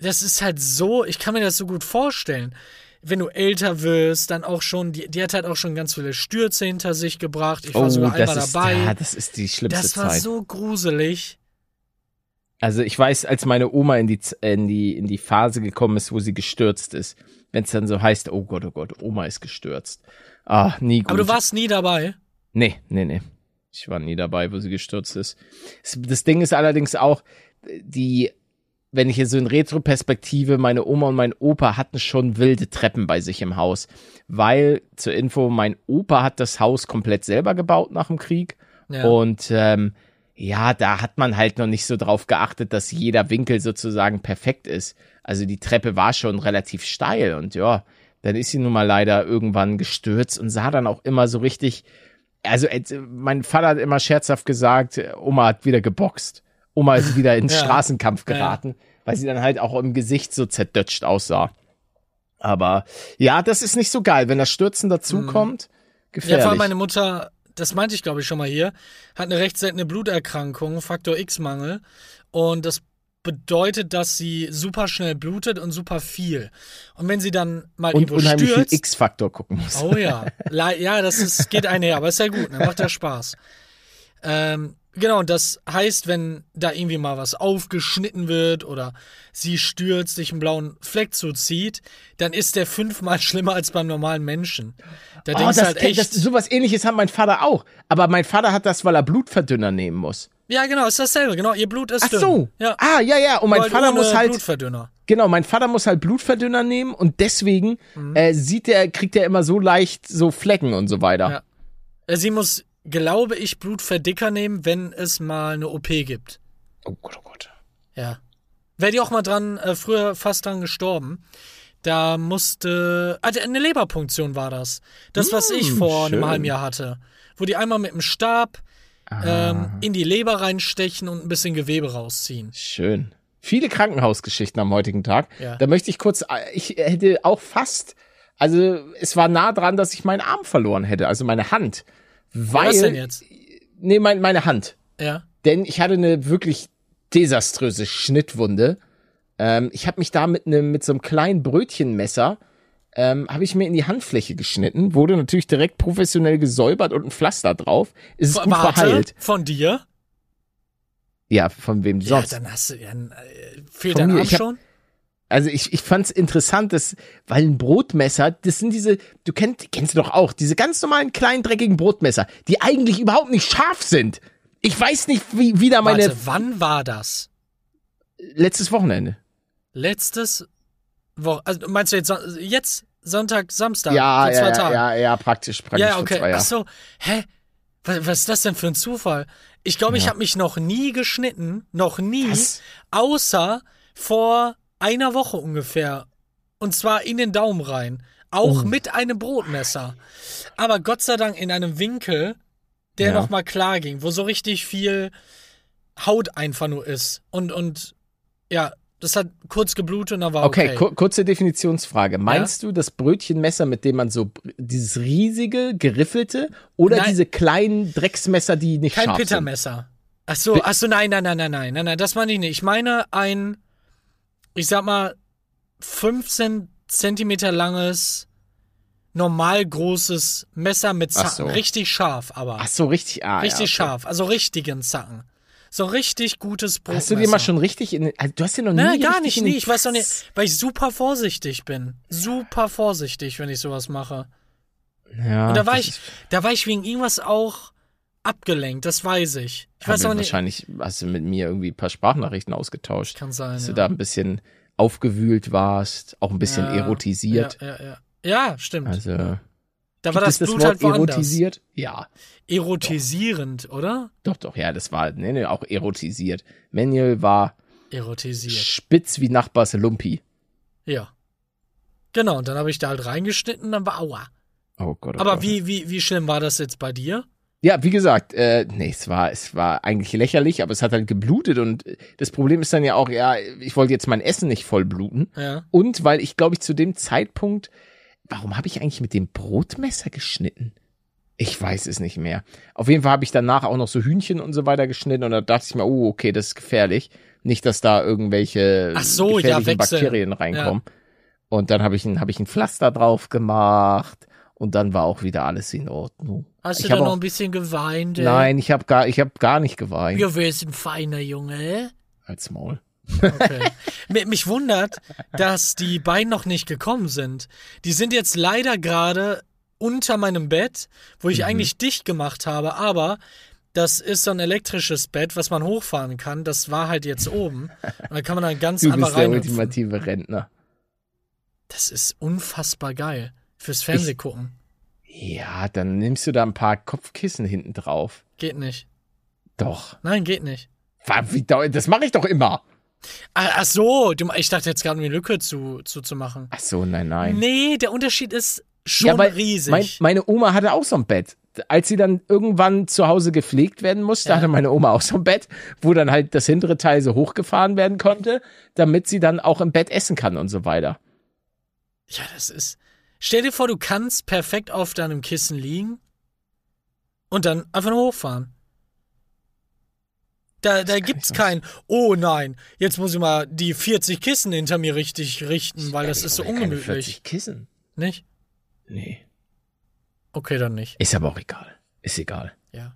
das ist halt so, ich kann mir das so gut vorstellen. Wenn du älter wirst, dann auch schon, die, die hat halt auch schon ganz viele Stürze hinter sich gebracht. Ich war sogar einmal Oh, das ist, dabei. ja, das ist die schlimmste das war Zeit. so gruselig. Also ich weiß, als meine Oma in die, in die, in die Phase gekommen ist, wo sie gestürzt ist, wenn es dann so heißt, oh Gott, oh Gott, Oma ist gestürzt. Ah, nie gut. Aber du warst nie dabei. Nee, nee, nee. Ich war nie dabei, wo sie gestürzt ist. Das Ding ist allerdings auch, die, wenn ich hier so in Retro-Perspektive, meine Oma und mein Opa hatten schon wilde Treppen bei sich im Haus. Weil, zur Info, mein Opa hat das Haus komplett selber gebaut nach dem Krieg. Ja. Und ähm, ja, da hat man halt noch nicht so drauf geachtet, dass jeder Winkel sozusagen perfekt ist. Also die Treppe war schon relativ steil und ja, dann ist sie nun mal leider irgendwann gestürzt und sah dann auch immer so richtig. Also äh, mein Vater hat immer scherzhaft gesagt, äh, Oma hat wieder geboxt. Oma ist wieder *laughs* in Ja. Straßenkampf Ja. geraten, weil sie dann halt auch im Gesicht so zerdutscht aussah. Aber ja, das ist nicht so geil, wenn das Stürzen dazukommt. Mhm. Ja, Gefährlich. vor allem meine Mutter, das meinte ich glaube ich schon mal hier, hat eine recht seltene Bluterkrankung, Faktor X-Mangel. Und das bedeutet, dass sie super schnell blutet und super viel. Und wenn sie dann mal und irgendwo unheimlich viel stürzt, X-Faktor gucken muss. Oh ja. *laughs* Ja, das ist, geht einher, aber ist ja gut, ne? macht ja Spaß. Ähm, genau, und das heißt, wenn da irgendwie mal was aufgeschnitten wird oder sie stürzt, sich einen blauen Fleck zuzieht, dann ist der fünfmal *laughs* schlimmer als beim normalen Menschen. Da Oh, denkst das, du halt echt. das, sowas ähnliches hat mein Vater auch. Aber mein Vater hat das, weil er Blutverdünner nehmen muss. ja, genau, ist dasselbe. Genau, ihr Blut ist Ach dünn. so. Ja. Ah, ja, ja. Und mein Halt Vater muss halt, Blutverdünner. genau, mein Vater muss halt Blutverdünner nehmen und deswegen Mhm. äh, sieht er, kriegt er immer so leicht so Flecken und so weiter. Ja. Äh, Sie muss, glaube ich, Blutverdicker nehmen, wenn es mal eine OP gibt. Oh Gott, oh Gott. Ja. Wäre die auch mal dran, äh, früher fast dran gestorben. Da musste. Ah, eine Leberpunktion war das. Das, was ich Mm, vor schön. einem halben Jahr hatte. Wo die einmal mit dem Stab ähm, in die Leber reinstechen und ein bisschen Gewebe rausziehen. Schön. Viele Krankenhausgeschichten am heutigen Tag. Ja. Da möchte ich kurz, äh, ich hätte auch fast, also es war nah dran, dass ich meinen Arm verloren hätte, also meine Hand. Weil, Was denn jetzt? nee, mein, meine Hand. Ja. denn ich hatte eine wirklich desaströse Schnittwunde. Ähm, ich habe mich da mit einem mit so einem kleinen Brötchenmesser ähm, habe ich mir in die Handfläche geschnitten, wurde natürlich direkt professionell gesäubert und ein Pflaster drauf. Ist es gut Warte, verheilt. von dir? Ja, von wem sonst? Ja, dann hast du ja. Äh, fehlt Von dein mir. Arm Ich hab- schon? Also ich, ich fand's interessant, dass, weil ein Brotmesser, das sind diese, du kennst, kennst du doch auch, diese ganz normalen kleinen dreckigen Brotmesser, die eigentlich überhaupt nicht scharf sind. Ich weiß nicht, wie, wie da meine, Warte, wann war das? letztes Wochenende. Letztes Woche. Also meinst du jetzt, jetzt Sonntag, Samstag? Ja, vor zwei ja, Tagen? ja, ja, praktisch, praktisch Ja, vor okay. zwei Ach so. Hä? Was, was ist das denn für ein Zufall? Ich glaube, ich Ja. habe mich noch nie geschnitten, noch nie, Was? außer vor einer Woche ungefähr. Und zwar in den Daumen rein. Auch Oh. mit einem Brotmesser. Aber Gott sei Dank in einem Winkel, der Ja. noch mal klar ging, wo so richtig viel Haut einfach nur ist. Und, und ja, das hat kurz geblutet und dann war Okay, okay. ku kurze Definitionsfrage. Meinst du das Brötchenmesser, mit dem man so dieses riesige, geriffelte oder Nein. diese kleinen Drecksmesser, die nicht Kein scharf Pittermesser. Ach so, ach so, nein, nein, nein, nein, nein, nein, nein, das meine ich nicht. Ich meine ein, ich sag mal, 15 Zentimeter langes, normal großes Messer mit Zacken. so. Richtig scharf, aber. Ach so, richtig. Ah, richtig ja, okay. scharf, also richtigen Zacken. So richtig gutes Brotmesser. Hast du dir mal schon richtig in. Also du hast dir noch nie. Nein, gar nicht, nee, ich weiß doch nicht, weil ich super vorsichtig bin. Super vorsichtig, wenn ich sowas mache. Ja, Und da war ich, da war ich wegen irgendwas auch abgelenkt, das weiß ich. Ich weiß auch nicht. Wahrscheinlich hast du mit mir irgendwie ein paar Sprachnachrichten ausgetauscht. Kann sein. Dass ja. du da ein bisschen aufgewühlt warst, auch ein bisschen Ja, erotisiert. Ja, ja, ja. ja stimmt. Also. da war das das Blut Wort halt woanders. erotisiert? Ja. Erotisierend, oder? Doch, doch, ja, das war, nee, nee, auch erotisiert. Manuel war Erotisiert. spitz wie Nachbars Lumpi. Ja. Genau, und dann habe ich da halt reingeschnitten, dann war aua. Oh Gott. Oh Aber Gott. wie, wie, wie schlimm war das jetzt bei dir? Ja, wie gesagt, äh, nee, es war, es war eigentlich lächerlich, aber es hat halt geblutet und äh, das Problem ist dann ja auch, ja, ich wollte jetzt mein Essen nicht voll bluten Ja. und weil ich glaube ich zu dem Zeitpunkt, warum habe ich eigentlich mit dem Brotmesser geschnitten? Ich weiß es nicht mehr. Auf jeden Fall habe ich danach auch noch so Hühnchen und so weiter geschnitten und da dachte ich mir, oh, okay, das ist gefährlich. Nicht, dass da irgendwelche Ach so, ja, gefährlichen wechseln. Bakterien reinkommen. Und dann habe ich ein, habe ich ein Pflaster drauf gemacht und dann war auch wieder alles in Ordnung. Hast du Ich da hab noch ein bisschen geweint? ey? Nein, ich habe gar, ich habe gar nicht geweint. Wir sind ein feiner Junge. Als Maul. Okay. *laughs* Mi- Mich wundert, dass die beiden noch nicht gekommen sind. Die sind jetzt leider gerade unter meinem Bett, wo Mhm. ich eigentlich dicht gemacht habe, aber das ist so ein elektrisches Bett, was man hochfahren kann. Das war halt jetzt oben. Und da kann man dann ganz Du einfach bist der rein. ultimative Rentner. Das ist unfassbar geil. Fürs Fernsehgucken. Ja, dann nimmst du da ein paar Kopfkissen hinten drauf. Geht nicht. Doch. Nein, geht nicht. Das mache ich doch immer. Ah, ach so, ich dachte jetzt gerade, um die Lücke zu, zu, zu machen. Ach so, nein, nein. Nee, der Unterschied ist schon ja, riesig. Mein, meine Oma hatte auch so ein Bett. Als sie dann irgendwann zu Hause gepflegt werden musste, Ja. hatte meine Oma auch so ein Bett, wo dann halt das hintere Teil so hochgefahren werden konnte, damit sie dann auch im Bett essen kann und so weiter. Ja, das ist. Stell dir vor, du kannst perfekt auf deinem Kissen liegen und dann einfach nur hochfahren. Da, da gibt's kein, oh nein, jetzt muss ich mal die 40 Kissen hinter mir richtig richten, weil das ist so ungemütlich. 40 Kissen. Nicht? Nee. Okay, dann nicht. Ist aber auch egal. Ist egal. Ja.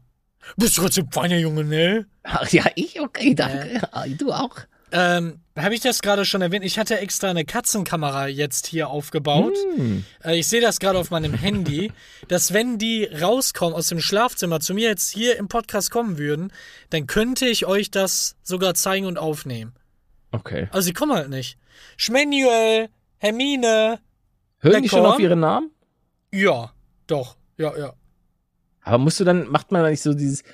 Bist trotzdem feiner Junge, ne? Ach ja, ich? Okay, danke. Ah, Du auch. Ähm, habe ich das gerade schon erwähnt? Ich hatte extra eine Katzenkamera jetzt hier aufgebaut. Hm. Äh, ich sehe das gerade auf meinem Handy, *laughs* dass wenn die rauskommen aus dem Schlafzimmer zu mir jetzt hier im Podcast kommen würden, dann könnte ich euch das sogar zeigen und aufnehmen. Okay. Also sie kommen halt nicht. Schmanuel, Hermine, Hören die schon auf ihren Namen? ja, doch, ja, ja. Aber musst du dann, macht man da nicht so dieses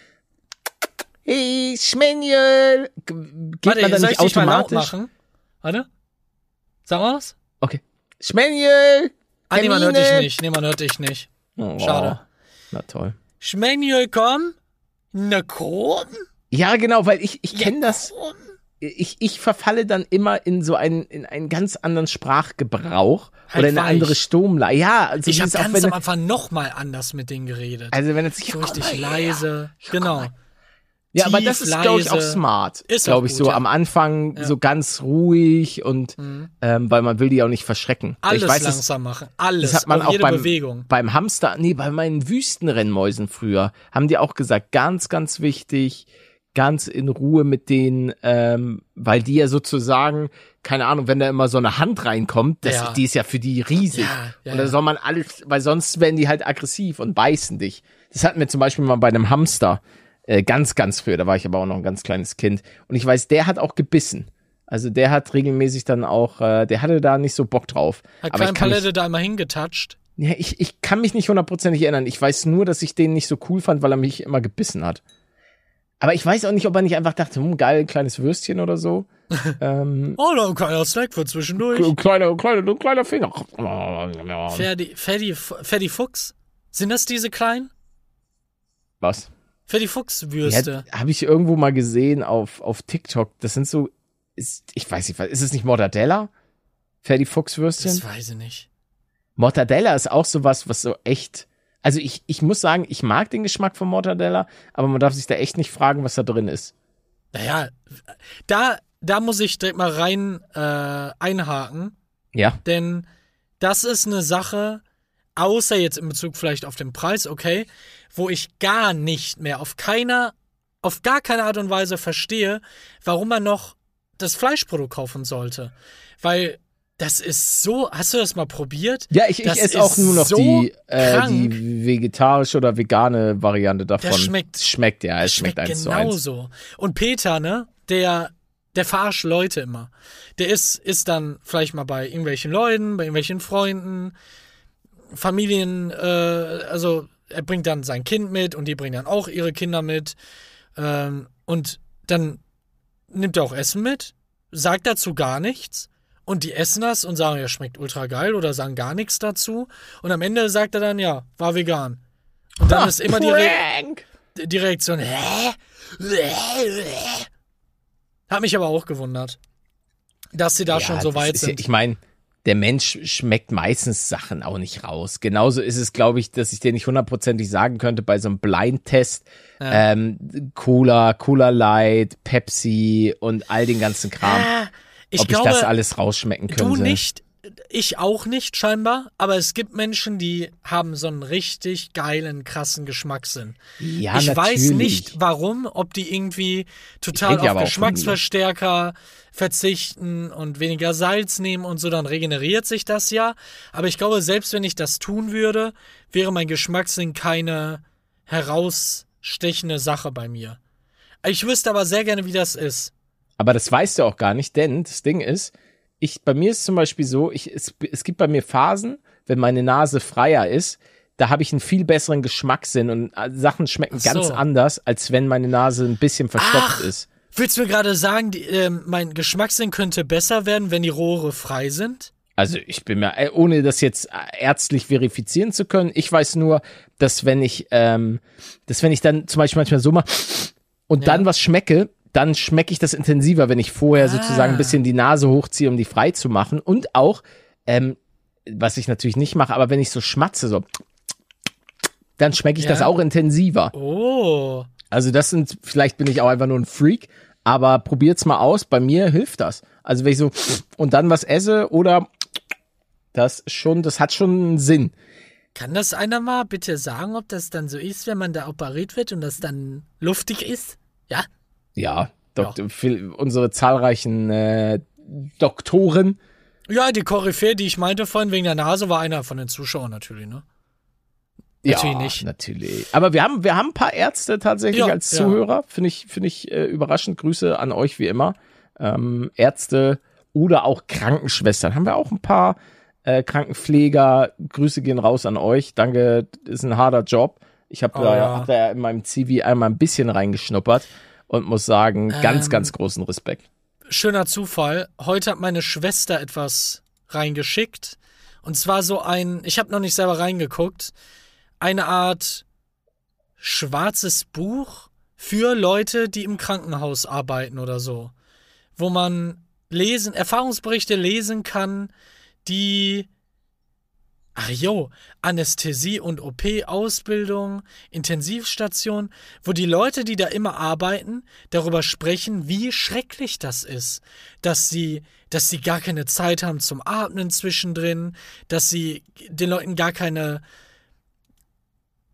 Hey, Schmenjel! Geht Warte, man da nicht automatisch? machen? Warte. Sag mal was? Okay. Schmenjel! Ah, nee, man hört dich nicht. Nee, man hört dich nicht. Oh, Schade. Na toll. Schmanuel, komm. Na komm. Ja, genau, weil ich, ich Ja, kenne das. Ich, ich verfalle dann immer in so einen, in einen ganz anderen Sprachgebrauch Halt oder in eine weich. andere Stimmlage. Ja, also Ich habe auch ganz wenn am Anfang nochmal anders mit denen geredet. also wenn es sich so richtig leise. Genau. Ja, aber das ist, glaube ich, auch smart. Ist glaube ich, gut, so ja. am Anfang Ja. so ganz ruhig und Mhm. ähm, weil man will die auch nicht verschrecken. Alles ich weiß, das, langsam machen. Alles. das hat man auch jede beim, Bewegung. beim Hamster, nee, bei meinen Wüstenrennmäusen früher, haben die auch gesagt, ganz, ganz wichtig, ganz in Ruhe mit denen, ähm, weil die ja sozusagen, keine Ahnung, wenn da immer so eine Hand reinkommt, das, Ja. die ist ja für die riesig. Ja, ja, und da soll man alles, weil sonst werden die halt aggressiv und beißen dich. Das hatten wir zum Beispiel mal bei einem Hamster, äh, ganz, ganz früher, da war ich aber auch noch ein ganz kleines Kind. Und ich weiß, der hat auch gebissen. Also der hat regelmäßig dann auch, äh, der hatte da nicht so Bock drauf. Hat aber kann mich- Palette da einmal hingetatscht. ja, ich, ich kann mich nicht hundertprozentig erinnern. Ich weiß nur, dass ich den nicht so cool fand, weil er mich immer gebissen hat. Aber ich weiß auch nicht, ob er nicht einfach dachte, hm, geil, kleines Würstchen oder so. *laughs* ähm, Oh, noch ein kleiner Snack für zwischendurch. kleiner, kleiner, kleiner Finger. *laughs* Ferdi, Ferdi, Ferdi Fuchs. Sind das diese kleinen? Was? Ferdi Fuchs Würste. Ja, Habe ich irgendwo mal gesehen auf, auf TikTok. Das sind so, ist, ich weiß nicht, was- ist es nicht Mortadella? Ferdi Fuchs Würstchen? das weiß ich nicht. Mortadella ist auch sowas, was so echt, Also ich, ich muss sagen, ich mag den Geschmack von Mortadella, aber man darf sich da echt nicht fragen, was da drin ist. Naja, da, da muss ich direkt mal rein äh, einhaken, Ja. denn das ist eine Sache, außer jetzt in Bezug vielleicht auf den Preis, okay, wo ich gar nicht mehr auf keiner, auf gar keine Art und Weise verstehe, warum man noch das Fleischprodukt kaufen sollte. Weil das ist so, hast du das mal probiert? Ja, ich, ich Das esse auch nur noch so die, äh, die vegetarische oder vegane Variante davon. schmeckt- schmeckt ja, es schmeckt, eins zu eins. genauso. Und Peter, ne, der, der verarscht Leute immer. Der ist, ist dann vielleicht mal bei irgendwelchen Leuten, bei irgendwelchen Freunden, Familien, äh, also er bringt dann sein Kind mit und die bringen dann auch ihre Kinder mit. Ähm, und dann nimmt er auch Essen mit, sagt dazu gar nichts. Und die essen das und sagen, ja, schmeckt ultra geil oder sagen gar nichts dazu. Und am Ende sagt er dann, ja, war vegan. Und dann Ha, ist immer die, Re die Reaktion, hä? Hat mich aber auch gewundert, dass sie da Ja, schon so weit ja- sind. ich meine, der Mensch schmeckt meistens Sachen auch nicht raus. Genauso ist es, glaube ich, dass ich dir nicht hundertprozentig sagen könnte bei so einem Blindtest, Ja. ähm, Cola, Cola Light, Pepsi und all den ganzen Kram, Ah, ob glaube, ich das alles rausschmecken könnte. du nicht, ich auch nicht scheinbar, aber es gibt Menschen, die haben so einen richtig geilen, krassen Geschmackssinn. Ja, ich weiß natürlich. nicht, warum, ob die irgendwie total auf. Geschmacksverstärker verzichten und weniger Salz nehmen und so, dann regeneriert sich das ja. Aber ich glaube, selbst wenn ich das tun würde, wäre mein Geschmackssinn keine herausstechende Sache bei mir. Ich wüsste aber sehr gerne, wie das ist. Aber das weißt du auch gar nicht, denn das Ding ist, ich, bei mir ist zum Beispiel so, ich, es, es gibt bei mir Phasen, wenn meine Nase freier ist, da habe ich einen viel besseren Geschmackssinn und äh, Sachen schmecken so. ganz anders, als wenn meine Nase ein bisschen verstopft Ach. ist. Willst du mir gerade sagen, die, ähm, mein Geschmackssinn könnte besser werden, wenn die Rohre frei sind? Also ich bin mir, äh, ohne das jetzt äh, ärztlich verifizieren zu können, ich weiß nur, dass wenn ich, ähm, dass wenn ich dann zum Beispiel manchmal so mache und Ja. dann was schmecke, dann schmecke ich das intensiver, wenn ich vorher sozusagen Ah. ein bisschen die Nase hochziehe, um die frei zu machen. Und auch, ähm, was ich natürlich nicht mache, aber wenn ich so schmatze, so, dann schmecke ich Ja. das auch intensiver. Oh. Also das sind, vielleicht bin ich auch einfach nur ein Freak, aber probiert's mal aus. Bei mir hilft das. Also wenn ich so und dann was esse oder das schon, das hat schon einen Sinn. Kann das einer mal bitte sagen, ob das dann so ist, wenn man da operiert wird und das dann luftig ist? Ja? Ja, Dok viel- unsere zahlreichen äh, Doktoren. Ja, die Koryphäe, die ich meinte vorhin wegen der Nase, war einer von den Zuschauern natürlich, ne? Natürlich ja, nicht. Natürlich. Aber wir haben, wir haben ein paar Ärzte tatsächlich Ja, als ja. Zuhörer. Finde ich, finde ich äh, überraschend. Grüße an euch wie immer. Ähm, Ärzte oder auch Krankenschwestern. Haben wir auch ein paar äh, Krankenpfleger. Grüße gehen raus an euch. Danke, ist ein harter Job. Ich habe Oh, da, ja. hab da ja in meinem CV einmal ein bisschen reingeschnuppert und muss sagen, ganz, Ähm, ganz großen Respekt. Schöner Zufall. Heute hat meine Schwester etwas reingeschickt. Und zwar so ein, ich habe noch nicht selber reingeguckt, eine Art schwarzes Buch für Leute, die im Krankenhaus arbeiten oder so. Wo man lesen, Erfahrungsberichte lesen kann, die Ach jo, Anästhesie und OP-Ausbildung, Intensivstation, wo die Leute, die da immer arbeiten, darüber sprechen, wie schrecklich das ist. Dass sie, dass sie gar keine Zeit haben zum Atmen zwischendrin, dass sie den Leuten gar keine,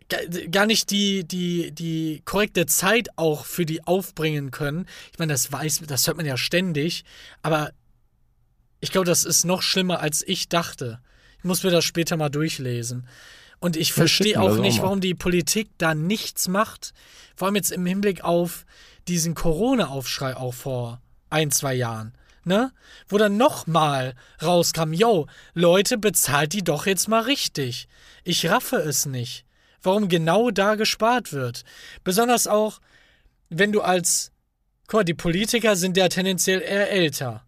gar- gar nicht die, die, die korrekte Zeit auch für die aufbringen können. Ich meine, das weiß, das hört man ja ständig, aber ich glaube, das ist noch schlimmer, als ich dachte. Muss mir das später mal durchlesen. Und ich verstehe auch nicht, warum die Politik da nichts macht. Vor allem jetzt im Hinblick auf diesen Corona-Aufschrei auch vor ein, zwei Jahren. Ne? Wo dann nochmal rauskam, yo, Leute, bezahlt die doch jetzt mal richtig. Ich raffe es nicht. Warum genau da gespart wird. Besonders auch, wenn du als, guck mal, die Politiker sind ja tendenziell eher älter.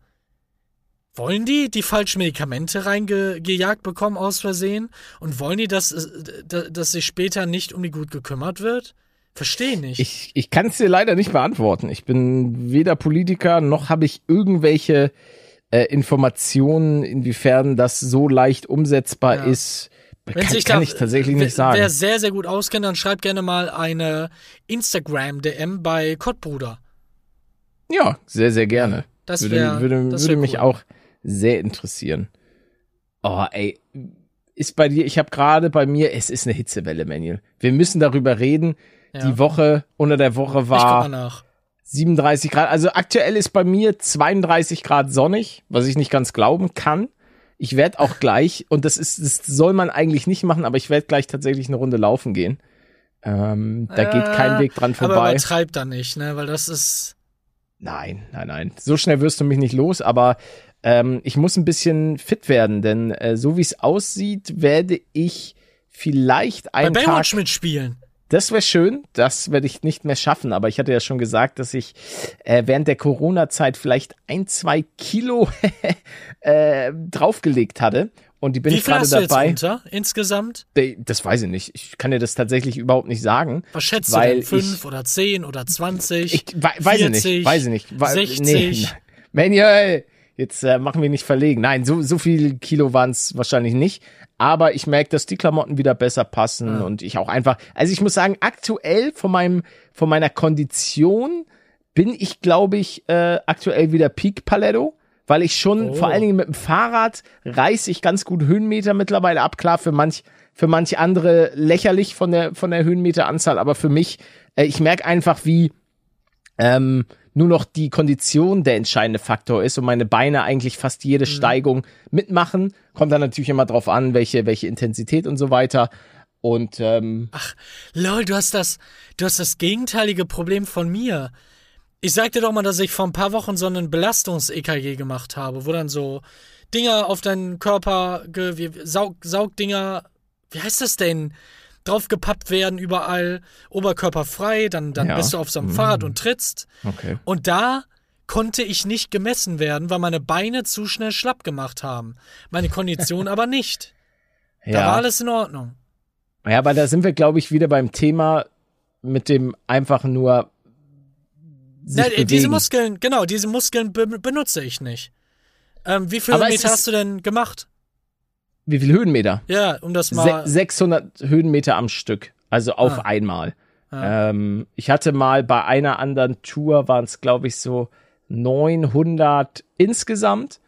Wollen die die falschen Medikamente reingejagt bekommen aus Versehen? Und wollen die, dass, äh, da- dass sich später nicht um die gut gekümmert wird? Verstehe nicht. Ich, ich kann es dir leider nicht beantworten. Ich bin weder Politiker noch habe ich irgendwelche äh, Informationen, inwiefern das so leicht umsetzbar Ja. ist Wenn kann, sich kann da, ich tatsächlich nicht sagen. Wer sehr, sehr gut auskennt, dann schreibt gerne mal eine Instagram-DM bei Kottbruder. Ja, sehr, sehr gerne. Das würde, wär- würde, das würde mich cool. auch sehr interessieren. Oh, ey. Ist bei dir, ich habe gerade bei mir, es ist eine Hitzewelle, Manuel. Wir müssen darüber reden. Ja. Die Woche, unter der Woche war nach. 37 Grad. Also aktuell ist bei mir 32 Grad sonnig, was ich nicht ganz glauben kann. Ich werde auch gleich, und das ist, das soll man eigentlich nicht machen, aber ich werde gleich tatsächlich eine Runde laufen gehen. Ähm, da geht kein Weg dran Aber vorbei. übertreib da nicht, ne? Weil das ist. Nein, nein, nein. So schnell wirst du mich nicht los, aber ähm, ich muss ein bisschen fit werden, denn äh, so wie es aussieht, werde ich vielleicht Bei einen Tag. Baywatch mitspielen. Das wäre schön, das werde ich nicht mehr schaffen, aber ich hatte ja schon gesagt, dass ich äh, während der Corona-Zeit vielleicht ein, zwei Kilo *laughs* äh, draufgelegt hatte. Und die bin Wie ich gerade du jetzt dabei. runter insgesamt? Das weiß ich nicht. Ich kann dir das tatsächlich überhaupt nicht sagen. Was schätzt Weil du denn? Fünf ich- oder zehn oder zwanzig? Ich we weiß ich nicht, 40, weiß ich nicht. Wa- 60. Nee, *laughs* Manuel, jetzt äh, machen wir nicht verlegen. Nein, so, so viel Kilo waren es wahrscheinlich nicht. Aber ich merke, dass die Klamotten wieder besser passen und ich auch einfach, also ich muss sagen, aktuell von meinem, von meiner Kondition bin ich, glaube ich, äh, aktuell wieder Peak Paletto, weil ich schon Oh. vor allen Dingen mit dem Fahrrad reiße ich ganz gut Höhenmeter mittlerweile ab. Klar, für manch, für manch andere lächerlich von der, von der Höhenmeteranzahl, aber für mich, äh, ich merke einfach, wie, ähm, nur noch die Kondition der entscheidende Faktor ist und meine Beine eigentlich fast jede Steigung mitmachen. Kommt dann natürlich immer drauf an, welche, welche Intensität und so weiter. Und ähm, Lol, du hast das, du hast das gegenteilige Problem von mir. Ich sagte doch mal, dass ich vor ein paar Wochen so einen Belastungs-EKG gemacht habe, wo dann so Dinger auf deinen Körper, Saug Saugdinger, wie heißt das denn? Draufgepappt werden überall, Oberkörper frei, dann, dann Ja. bist du auf so einem Mhm. Fahrrad und trittst. okay. Und da konnte ich nicht gemessen werden, weil meine Beine zu schnell schlapp gemacht haben. Meine Kondition *laughs* aber nicht. Da war Ja. alles in Ordnung. ja, aber da sind wir, glaube ich, wieder beim Thema mit dem einfach nur sich Na, äh, diese Muskeln, genau, diese Muskeln be benutze ich nicht. Ähm, wie viele Aber Meter hast du denn gemacht? Wie viel Höhenmeter? Ja, um das Se mal. 600 Höhenmeter am Stück, also auf Ah. einmal. Ah. Ähm, ich hatte mal bei einer anderen Tour, waren es glaube ich so 900 insgesamt,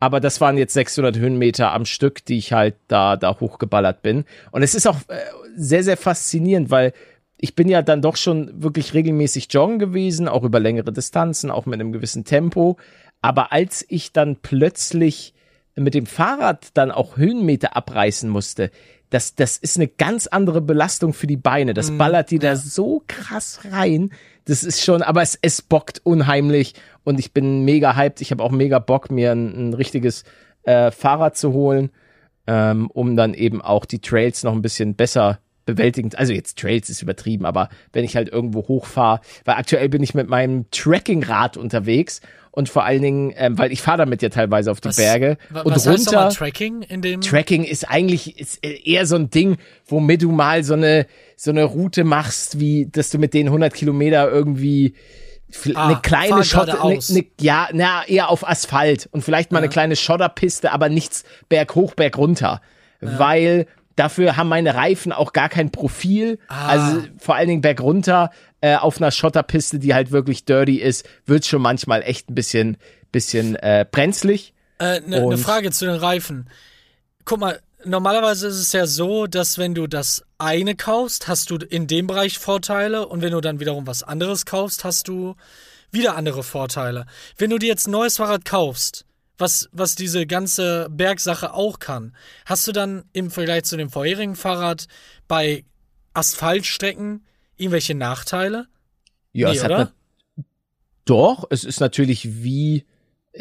aber das waren jetzt 600 Höhenmeter am Stück, die ich halt da, da hochgeballert bin. Und es ist auch äh, sehr, sehr faszinierend, weil ich bin ja dann doch schon wirklich regelmäßig joggen gewesen, auch über längere Distanzen, auch mit einem gewissen Tempo. Aber als ich dann plötzlich mit dem Fahrrad dann auch Höhenmeter abreißen musste, das, das ist eine ganz andere Belastung für die Beine. Das ballert die da so krass rein. Das ist schon, aber es, es bockt unheimlich und ich bin mega hyped. Ich habe auch mega Bock, mir ein, ein richtiges äh, Fahrrad zu holen, ähm, um dann eben auch die Trails noch ein bisschen besser bewältigen. Also jetzt Trails ist übertrieben, aber wenn ich halt irgendwo hochfahre, weil aktuell bin ich mit meinem Trekkingrad unterwegs und vor allen Dingen, ähm, weil ich fahre damit ja teilweise auf die Was- Berge wa- und was heißt runter. Tracking in dem. Tracking ist eigentlich ist eher so ein Ding, womit du mal so eine so eine Route machst, wie dass du mit den 100 Kilometer irgendwie Ah, eine kleine Schotter, ne, ne, ja, na eher auf Asphalt und vielleicht mal eine kleine Schotterpiste, aber nichts berg hoch, berg runter, weil dafür haben meine Reifen auch gar kein Profil. Ah. Also vor allen Dingen berg runter äh, auf einer Schotterpiste, die halt wirklich dirty ist, wird schon manchmal echt ein bisschen bisschen äh, brenzlig. Eine äh, ne Und- Frage zu den Reifen. Guck mal, normalerweise ist es ja so, dass wenn du das eine kaufst, hast du in dem Bereich Vorteile und wenn du dann wiederum was anderes kaufst, hast du wieder andere Vorteile. Wenn du dir jetzt ein neues Fahrrad kaufst, was, was diese ganze Bergsache auch kann, hast du dann im Vergleich zu dem vorherigen Fahrrad bei Asphaltstrecken irgendwelche Nachteile? Ja, Nee, es hat oder? na- doch, es ist natürlich wie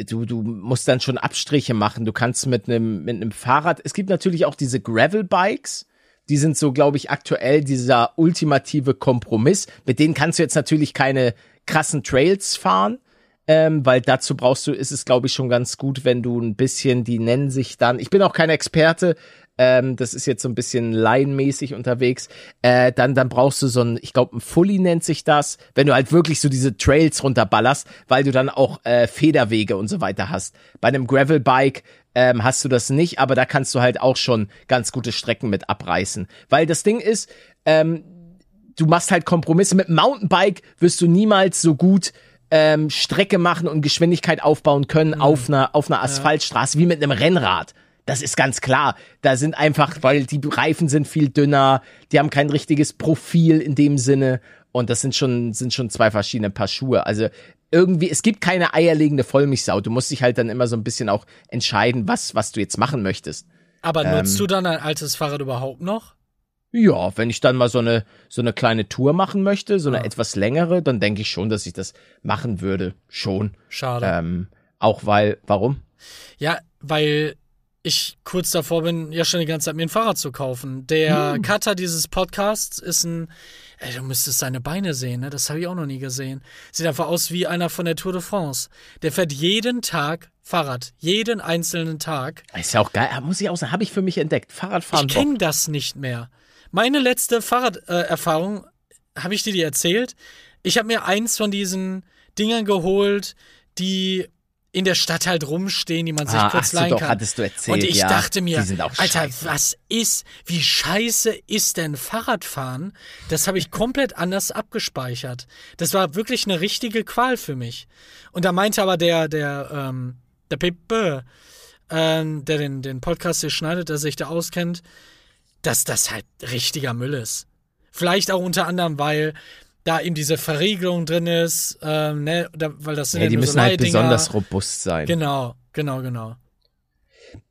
du du musst dann schon Abstriche machen. Du kannst mit einem mit einem Fahrrad. Es gibt natürlich auch diese Gravel Bikes. Die sind so, glaube ich, aktuell dieser ultimative Kompromiss. Mit denen kannst du jetzt natürlich keine krassen Trails fahren, ähm, weil dazu brauchst du, ist es, glaube ich, schon ganz gut, wenn du ein bisschen, die nennen sich dann, ich bin auch kein Experte, ähm, das ist jetzt so ein bisschen laienmäßig unterwegs, äh, dann, dann brauchst du so ein, ich glaube, ein Fully nennt sich das, wenn du halt wirklich so diese Trails runterballerst, weil du dann auch äh, Federwege und so weiter hast. Bei einem Gravelbike ähm, hast du das nicht, aber da kannst du halt auch schon ganz gute Strecken mit abreißen. Weil das Ding ist, ähm, du machst halt Kompromisse. Mit Mountainbike wirst du niemals so gut ähm, Strecke machen und Geschwindigkeit aufbauen können Mhm. auf einer auf einer Asphaltstraße wie mit einem Rennrad. Das ist ganz klar. Da sind einfach, weil die Reifen sind viel dünner, die haben kein richtiges Profil in dem Sinne und das sind schon sind schon zwei verschiedene Paar Schuhe. Also irgendwie, es gibt keine eierlegende Vollmilchsau. Du musst dich halt dann immer so ein bisschen auch entscheiden, was was du jetzt machen möchtest. Aber Ähm. nutzt du dann ein altes Fahrrad überhaupt noch? Ja, wenn ich dann mal so eine so eine kleine Tour machen möchte, so eine Ah. etwas längere, dann denke ich schon, dass ich das machen würde. Schon. Schade. Ähm, auch weil, warum? Ja, weil ich kurz davor bin, ja schon die ganze Zeit mir ein Fahrrad zu kaufen. Der Hm. Cutter dieses Podcasts ist ein, ey, du müsstest seine Beine sehen, ne? Das habe ich auch noch nie gesehen. Sieht einfach aus wie einer von der Tour de France. Der fährt jeden Tag Fahrrad, jeden einzelnen Tag. Ist ja auch geil. Ah, Muss ich auch sagen, habe ich für mich entdeckt. Fahrradfahren. Ich kenne das nicht mehr. Meine letzte Fahrraderfahrung, äh, habe ich dir die erzählt? Ich habe mir eins von diesen Dingern geholt, die in der Stadt halt rumstehen, die man sich Ah, kurz leihen doch, kann. hattest du erzählt, Und ich ja. dachte mir, Alter, scheiße. was ist, wie scheiße ist denn Fahrradfahren? Das habe ich komplett anders abgespeichert. Das war wirklich eine richtige Qual für mich. Und da meinte aber der, der, ähm, der Pepe, ähm, der den, den Podcast hier schneidet, der sich da auskennt, dass das halt richtiger Müll ist. Vielleicht auch unter anderem, weil da eben diese Verriegelung drin ist, ähm, ne, da, weil das sind Ja, die müssen so halt besonders robust sein. Genau, genau, genau.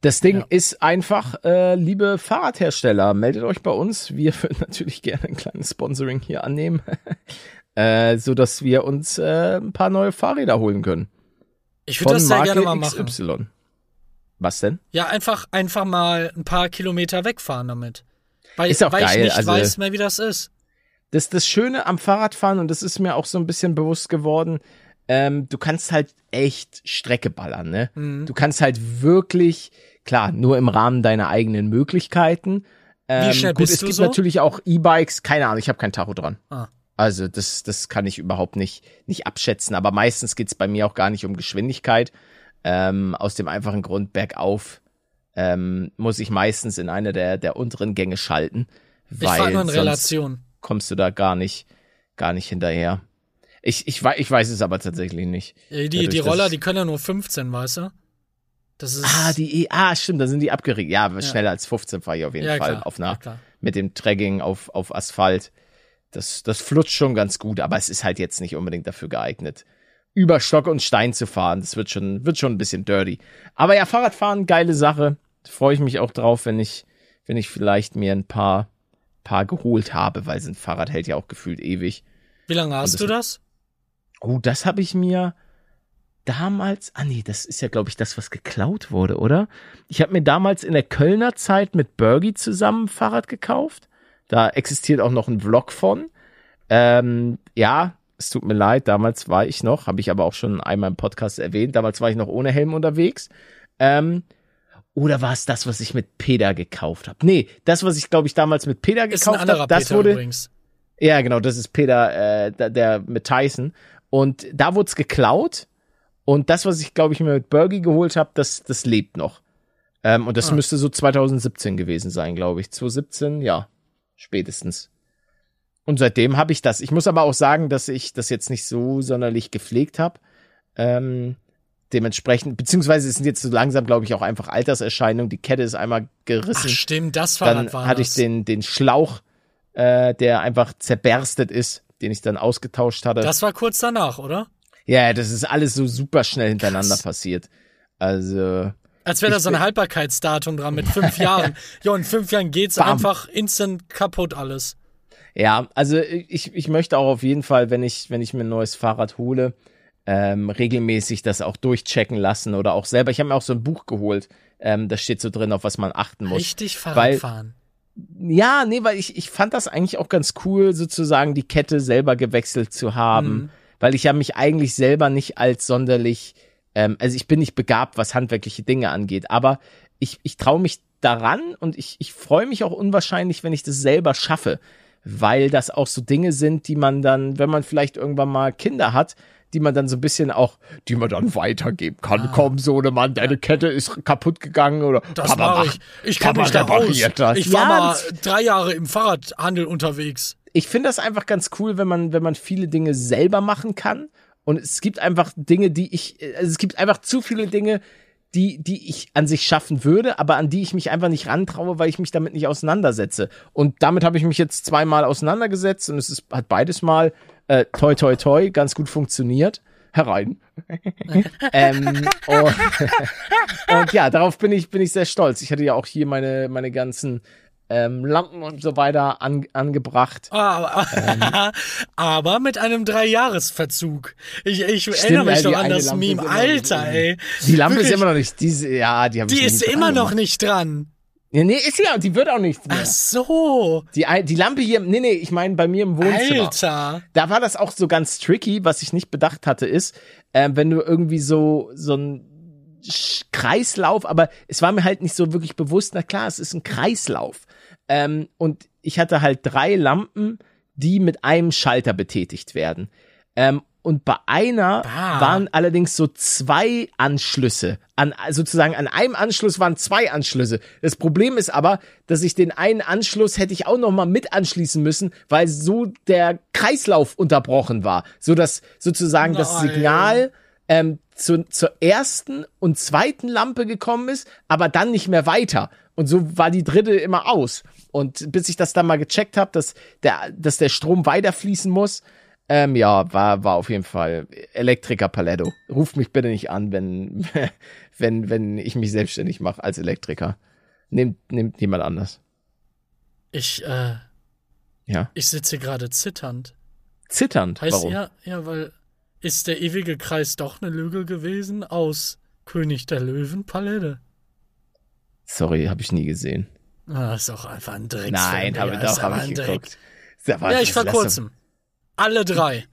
Das Ding Ja. ist einfach, äh, liebe Fahrradhersteller, meldet euch bei uns. Wir *laughs* würden natürlich gerne ein kleines Sponsoring hier annehmen, *laughs* äh, so dass wir uns äh, ein paar neue Fahrräder holen können. Ich würde das sehr gerne mal machen. XY. Was denn? Ja, einfach, einfach mal ein paar Kilometer wegfahren damit. Weil, Ist auch weil geil, ich nicht also- weiß mehr, wie das ist. Das das Schöne am Fahrradfahren und das ist mir auch so ein bisschen bewusst geworden. Ähm, du kannst halt echt Strecke ballern, ne? Mhm. Du kannst halt wirklich, klar, nur im Rahmen deiner eigenen Möglichkeiten. Ähm, schnell gut, bist es du gibt so? natürlich auch E-Bikes, keine Ahnung, ich habe kein Tacho dran. Ah. Also das, das kann ich überhaupt nicht, nicht abschätzen. Aber meistens geht's bei mir auch gar nicht um Geschwindigkeit. Ähm, aus dem einfachen Grund, bergauf ähm, muss ich meistens in eine der, der unteren Gänge schalten. Ich Weil sonst Relation. kommst du da gar nicht, gar nicht hinterher. Ich, ich, ich weiß es aber tatsächlich nicht. Äh, Die, Dadurch, die Roller, die können ja nur 15, weißt du? Das ist. Ah, die, E- ah, stimmt, da sind die abgeregt. Ja, schneller als 15 fahre ich auf jeden ja, Fall klar, auf ja, einer, klar. mit dem Tragging auf, auf Asphalt. Das, das flutscht schon ganz gut, aber es ist halt jetzt nicht unbedingt dafür geeignet, über Stock und Stein zu fahren. Das wird schon, wird schon ein bisschen dirty. Aber ja, Fahrradfahren, geile Sache. Freue ich mich auch drauf, wenn ich, wenn ich vielleicht mir ein paar, paar geholt habe, weil so ein Fahrrad hält ja auch gefühlt ewig. Wie lange hast das- du das? Oh, das habe ich mir damals. Ah nee, das ist ja, glaube ich, das, was geklaut wurde, oder? Ich habe mir damals in der Kölner Zeit mit Bergie zusammen ein Fahrrad gekauft. Da existiert auch noch ein Vlog von. Ähm, ja, es tut mir leid, damals war ich noch, habe ich aber auch schon einmal im Podcast erwähnt, damals war ich noch ohne Helm unterwegs. Ähm, oder war es das, was ich mit Peter gekauft habe? Nee, das, was ich, glaube ich, damals mit Peter gekauft habe, das Peter wurde. übrigens. Ja, genau, das ist Peter, äh, der, der mit Tyson. Und da wurde es geklaut. Und das, was ich, glaube ich, mir mit Bergie geholt habe, das, das lebt noch. Ähm, und das Ah. müsste so 2017 gewesen sein, glaube ich. 2017, ja, spätestens. Und seitdem habe ich das. Ich muss aber auch sagen, dass ich das jetzt nicht so sonderlich gepflegt habe. Ähm, dementsprechend, beziehungsweise es sind jetzt so langsam, glaube ich, auch einfach Alterserscheinungen. Die Kette ist einmal gerissen Ach, stimmt, das dann Fahrrad war hatte das. ich den, den Schlauch, äh, der einfach zerberstet ist, den ich dann ausgetauscht hatte. Das war kurz danach, oder? ja, das ist alles so super schnell hintereinander Krass. passiert. Also, Als wäre da so ein Haltbarkeitsdatum dran mit fünf *laughs* Jahren. Ja, in fünf Jahren geht's Bam. einfach instant kaputt alles. Ja, also ich, ich möchte auch auf jeden Fall, wenn ich, wenn ich mir ein neues Fahrrad hole, ähm, regelmäßig das auch durchchecken lassen oder auch selber. Ich habe mir auch so ein Buch geholt. Ähm, da steht so drin, auf was man achten muss. Richtig weil- Fahrrad fahren. Ja, nee, weil ich, ich fand das eigentlich auch ganz cool, sozusagen die Kette selber gewechselt zu haben, Mhm. weil ich ja mich eigentlich selber nicht als sonderlich, ähm, also ich bin nicht begabt, was handwerkliche Dinge angeht, aber ich, ich traue mich daran und ich, ich freue mich auch unwahrscheinlich, wenn ich das selber schaffe, weil das auch so Dinge sind, die man dann, wenn man vielleicht irgendwann mal Kinder hat, die man dann so ein bisschen auch, die man dann weitergeben kann. Komm, Sohnemann, deine Kette ist kaputt gegangen oder Das Papa macht- ich. Ich kenne Papa mich da aus. repariert das. Ich war Ja, mal drei Jahre im Fahrradhandel unterwegs. ich finde das einfach ganz cool, wenn man, wenn man viele Dinge selber machen kann. Und es gibt einfach Dinge, die ich, also es gibt einfach zu viele Dinge, die, die ich an sich schaffen würde, aber an die ich mich einfach nicht rantraue, weil ich mich damit nicht auseinandersetze. Und damit habe ich mich jetzt zweimal auseinandergesetzt und es ist, hat beides mal äh, toi toi toi ganz gut funktioniert. Herein. *laughs* ähm, und, *laughs* und ja, darauf bin ich, bin ich sehr stolz. Ich hatte ja auch hier meine, meine ganzen ähm, Lampen und so weiter an, angebracht. Aber, Ähm. *laughs* aber mit einem Dreijahresverzug. Ich, ich erinnere mich die doch an das Lampe Meme. Alter, ey. Die Lampe Wirklich, ist immer noch nicht, diese, ja, die Die ist immer dran noch gemacht. nicht dran. Ja, nee, ist ja, die wird auch nicht mehr. Ach so. Die, die Lampe hier, nee, nee, ich meine bei mir im Wohnzimmer. Alter. Da war das auch so ganz tricky, was ich nicht bedacht hatte, ist, ähm, wenn du irgendwie so, so ein Kreislauf, aber es war mir halt nicht so wirklich bewusst, na klar, es ist ein Kreislauf. Ähm, und ich hatte halt drei Lampen, die mit einem Schalter betätigt werden. Ähm, und bei einer Ah. waren allerdings so zwei Anschlüsse. An, sozusagen an einem Anschluss waren zwei Anschlüsse. Das Problem ist aber, dass ich den einen Anschluss hätte ich auch noch mal mit anschließen müssen, weil so der Kreislauf unterbrochen war, so dass sozusagen das Nein. Signal ähm, zu, zur ersten und zweiten Lampe gekommen ist, aber dann nicht mehr weiter. Und so war die dritte immer aus. Und bis ich das dann mal gecheckt habe, dass der, dass der Strom weiterfließen muss, ähm, ja, war, war auf jeden Fall Elektriker Paletto. Ruft mich bitte nicht an, wenn, *laughs* wenn, wenn ich mich selbstständig mache als Elektriker. Nehmt, nehmt jemand anders. Ich, äh, Ja. ich sitze gerade zitternd. Zitternd. Heißt Warum? ja, ja, weil ist der ewige Kreis doch eine Lüge gewesen aus König der Löwen Palette? Sorry, habe ich nie gesehen. Ah, ist auch einfach ein Drecksfilm. Nein, habe doch, habe ein ich Dreck. geguckt. Mal, Ja, ich vor kurzem. Alle drei.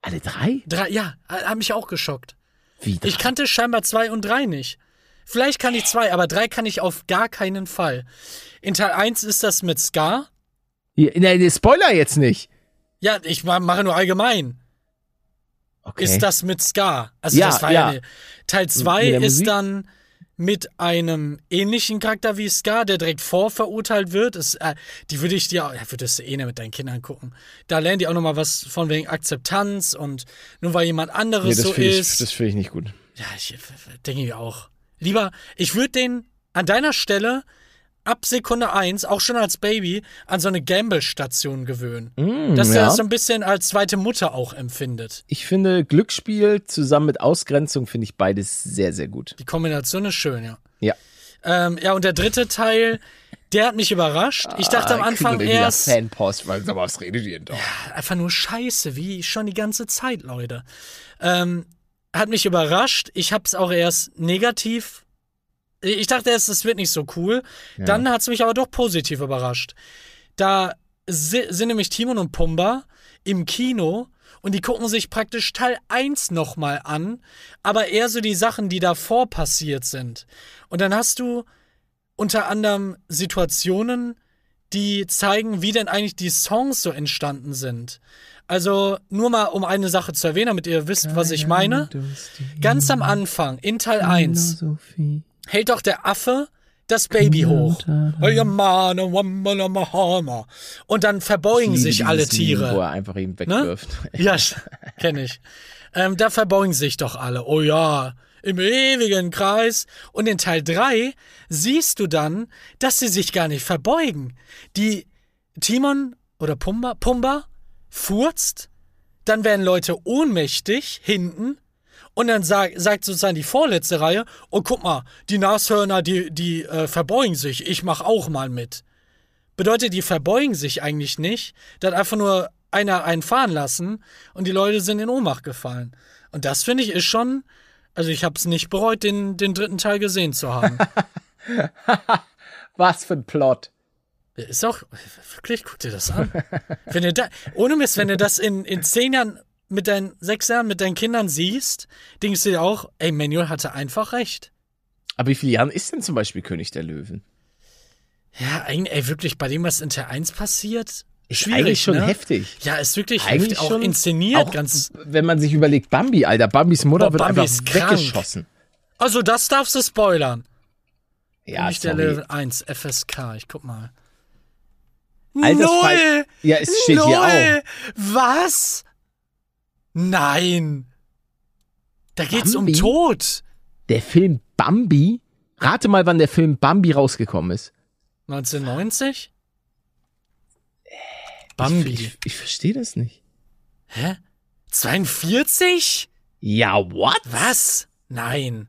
Alle drei? Drei, ja, haben mich auch geschockt. Wie drei? Ich kannte scheinbar zwei und drei nicht. Vielleicht kann ich zwei, aber drei kann ich auf gar keinen Fall. In Teil 1 ist das mit Scar. Nee, nee, Spoiler jetzt nicht. Ja, ich ma- mache nur allgemein. Okay. Ist das mit Scar? Also Ja, das war ja. ja. Teil 2 Mit der ist Musik? dann mit einem ähnlichen Charakter wie Scar, der direkt vorverurteilt wird. Ist, äh, die würde ich dir, auch- ja, würdest du eh nicht mit deinen Kindern gucken. Da lernen die auch nochmal was von wegen Akzeptanz und nur weil jemand nee, anderes das so ich, ist. das finde ich nicht gut. Ja, ich äh, denke ich auch. Lieber, ich würde den an deiner Stelle ab Sekunde 1, auch schon als Baby, an so eine Gamble-Station gewöhnen. dass er Mm, ja. das so ein bisschen als zweite Mutter auch empfindet. Ich finde Glücksspiel zusammen mit Ausgrenzung finde ich beides sehr, sehr gut. Die Kombination ist schön, ja. Ja. Ähm, ja, und der dritte Teil, der hat mich überrascht. Ich dachte am Ah, Anfang wir wieder erst, Fanpost, weil mal, was redet ihr denn da? einfach nur Scheiße, wie schon die ganze Zeit, Leute. Ähm, hat mich überrascht. Ich hab's auch erst negativ. Ich dachte erst, es wird nicht so cool. Dann hat's mich aber doch positiv überrascht. Da si sind nämlich Timon und Pumba im Kino und die gucken sich praktisch Teil 1 nochmal an, aber eher so die Sachen, die davor passiert sind. Und dann hast du unter anderem Situationen, die zeigen, wie denn eigentlich die Songs so entstanden sind. Also nur mal, um eine Sache zu erwähnen, damit ihr wisst, was ich meine. Ganz am Anfang, in Teil 1, hält doch der Affe das Baby hoch. Und dann verbeugen sich alle Tiere. wo er einfach ihn Ne? wegwirft. *laughs* Ja, kenne ich. Ähm, da verbeugen sich doch alle. Oh ja, im ewigen Kreis. Und in Teil 3 siehst du dann, dass sie sich gar nicht verbeugen. Die Timon oder Pumba, Pumba furzt, dann werden Leute ohnmächtig hinten und dann sag, sagt sozusagen die vorletzte Reihe, oh guck mal, die Nashörner, die, die äh, verbeugen sich, ich mach auch mal mit. Bedeutet, die verbeugen sich eigentlich nicht, da hat einfach nur einer einen fahren lassen und die Leute sind in Ohnmacht gefallen. Und das finde ich ist schon, also ich habe es nicht bereut, den, den dritten Teil gesehen zu haben. *laughs* Was für ein Plot. ist auch, wirklich, guck dir das an. wenn du da, ohne Mist, wenn du das in, in zehn Jahren mit deinen, sechs Jahren mit deinen Kindern siehst, denkst du dir auch, ey, Manuel hatte einfach recht. Aber wie viele Jahren ist denn zum Beispiel König der Löwen? Ja, eigentlich, ey, wirklich, bei dem, was in Teil 1 passiert, Ist Schwierig, eigentlich schon ne? heftig. Ja, ist wirklich Eigentlich heftig. Auch schon- inszeniert, Auch ganz. wenn man sich überlegt, Bambi, Alter, Bambis Mutter Boah, wird Bambi einfach weggeschossen. Also, das darfst du spoilern. Ja, nicht der. Level 1, FSK. Ich guck mal. Altersfrei- Null! Ja, es steht Null! hier auch. Was? Nein! Da geht's Bambi? um Tod. Der Film Bambi? Rate mal, wann der Film Bambi rausgekommen ist. 1990? Bambi. Ich, ich, ich verstehe das nicht. Hä? 42? Ja, what? Was? Nein.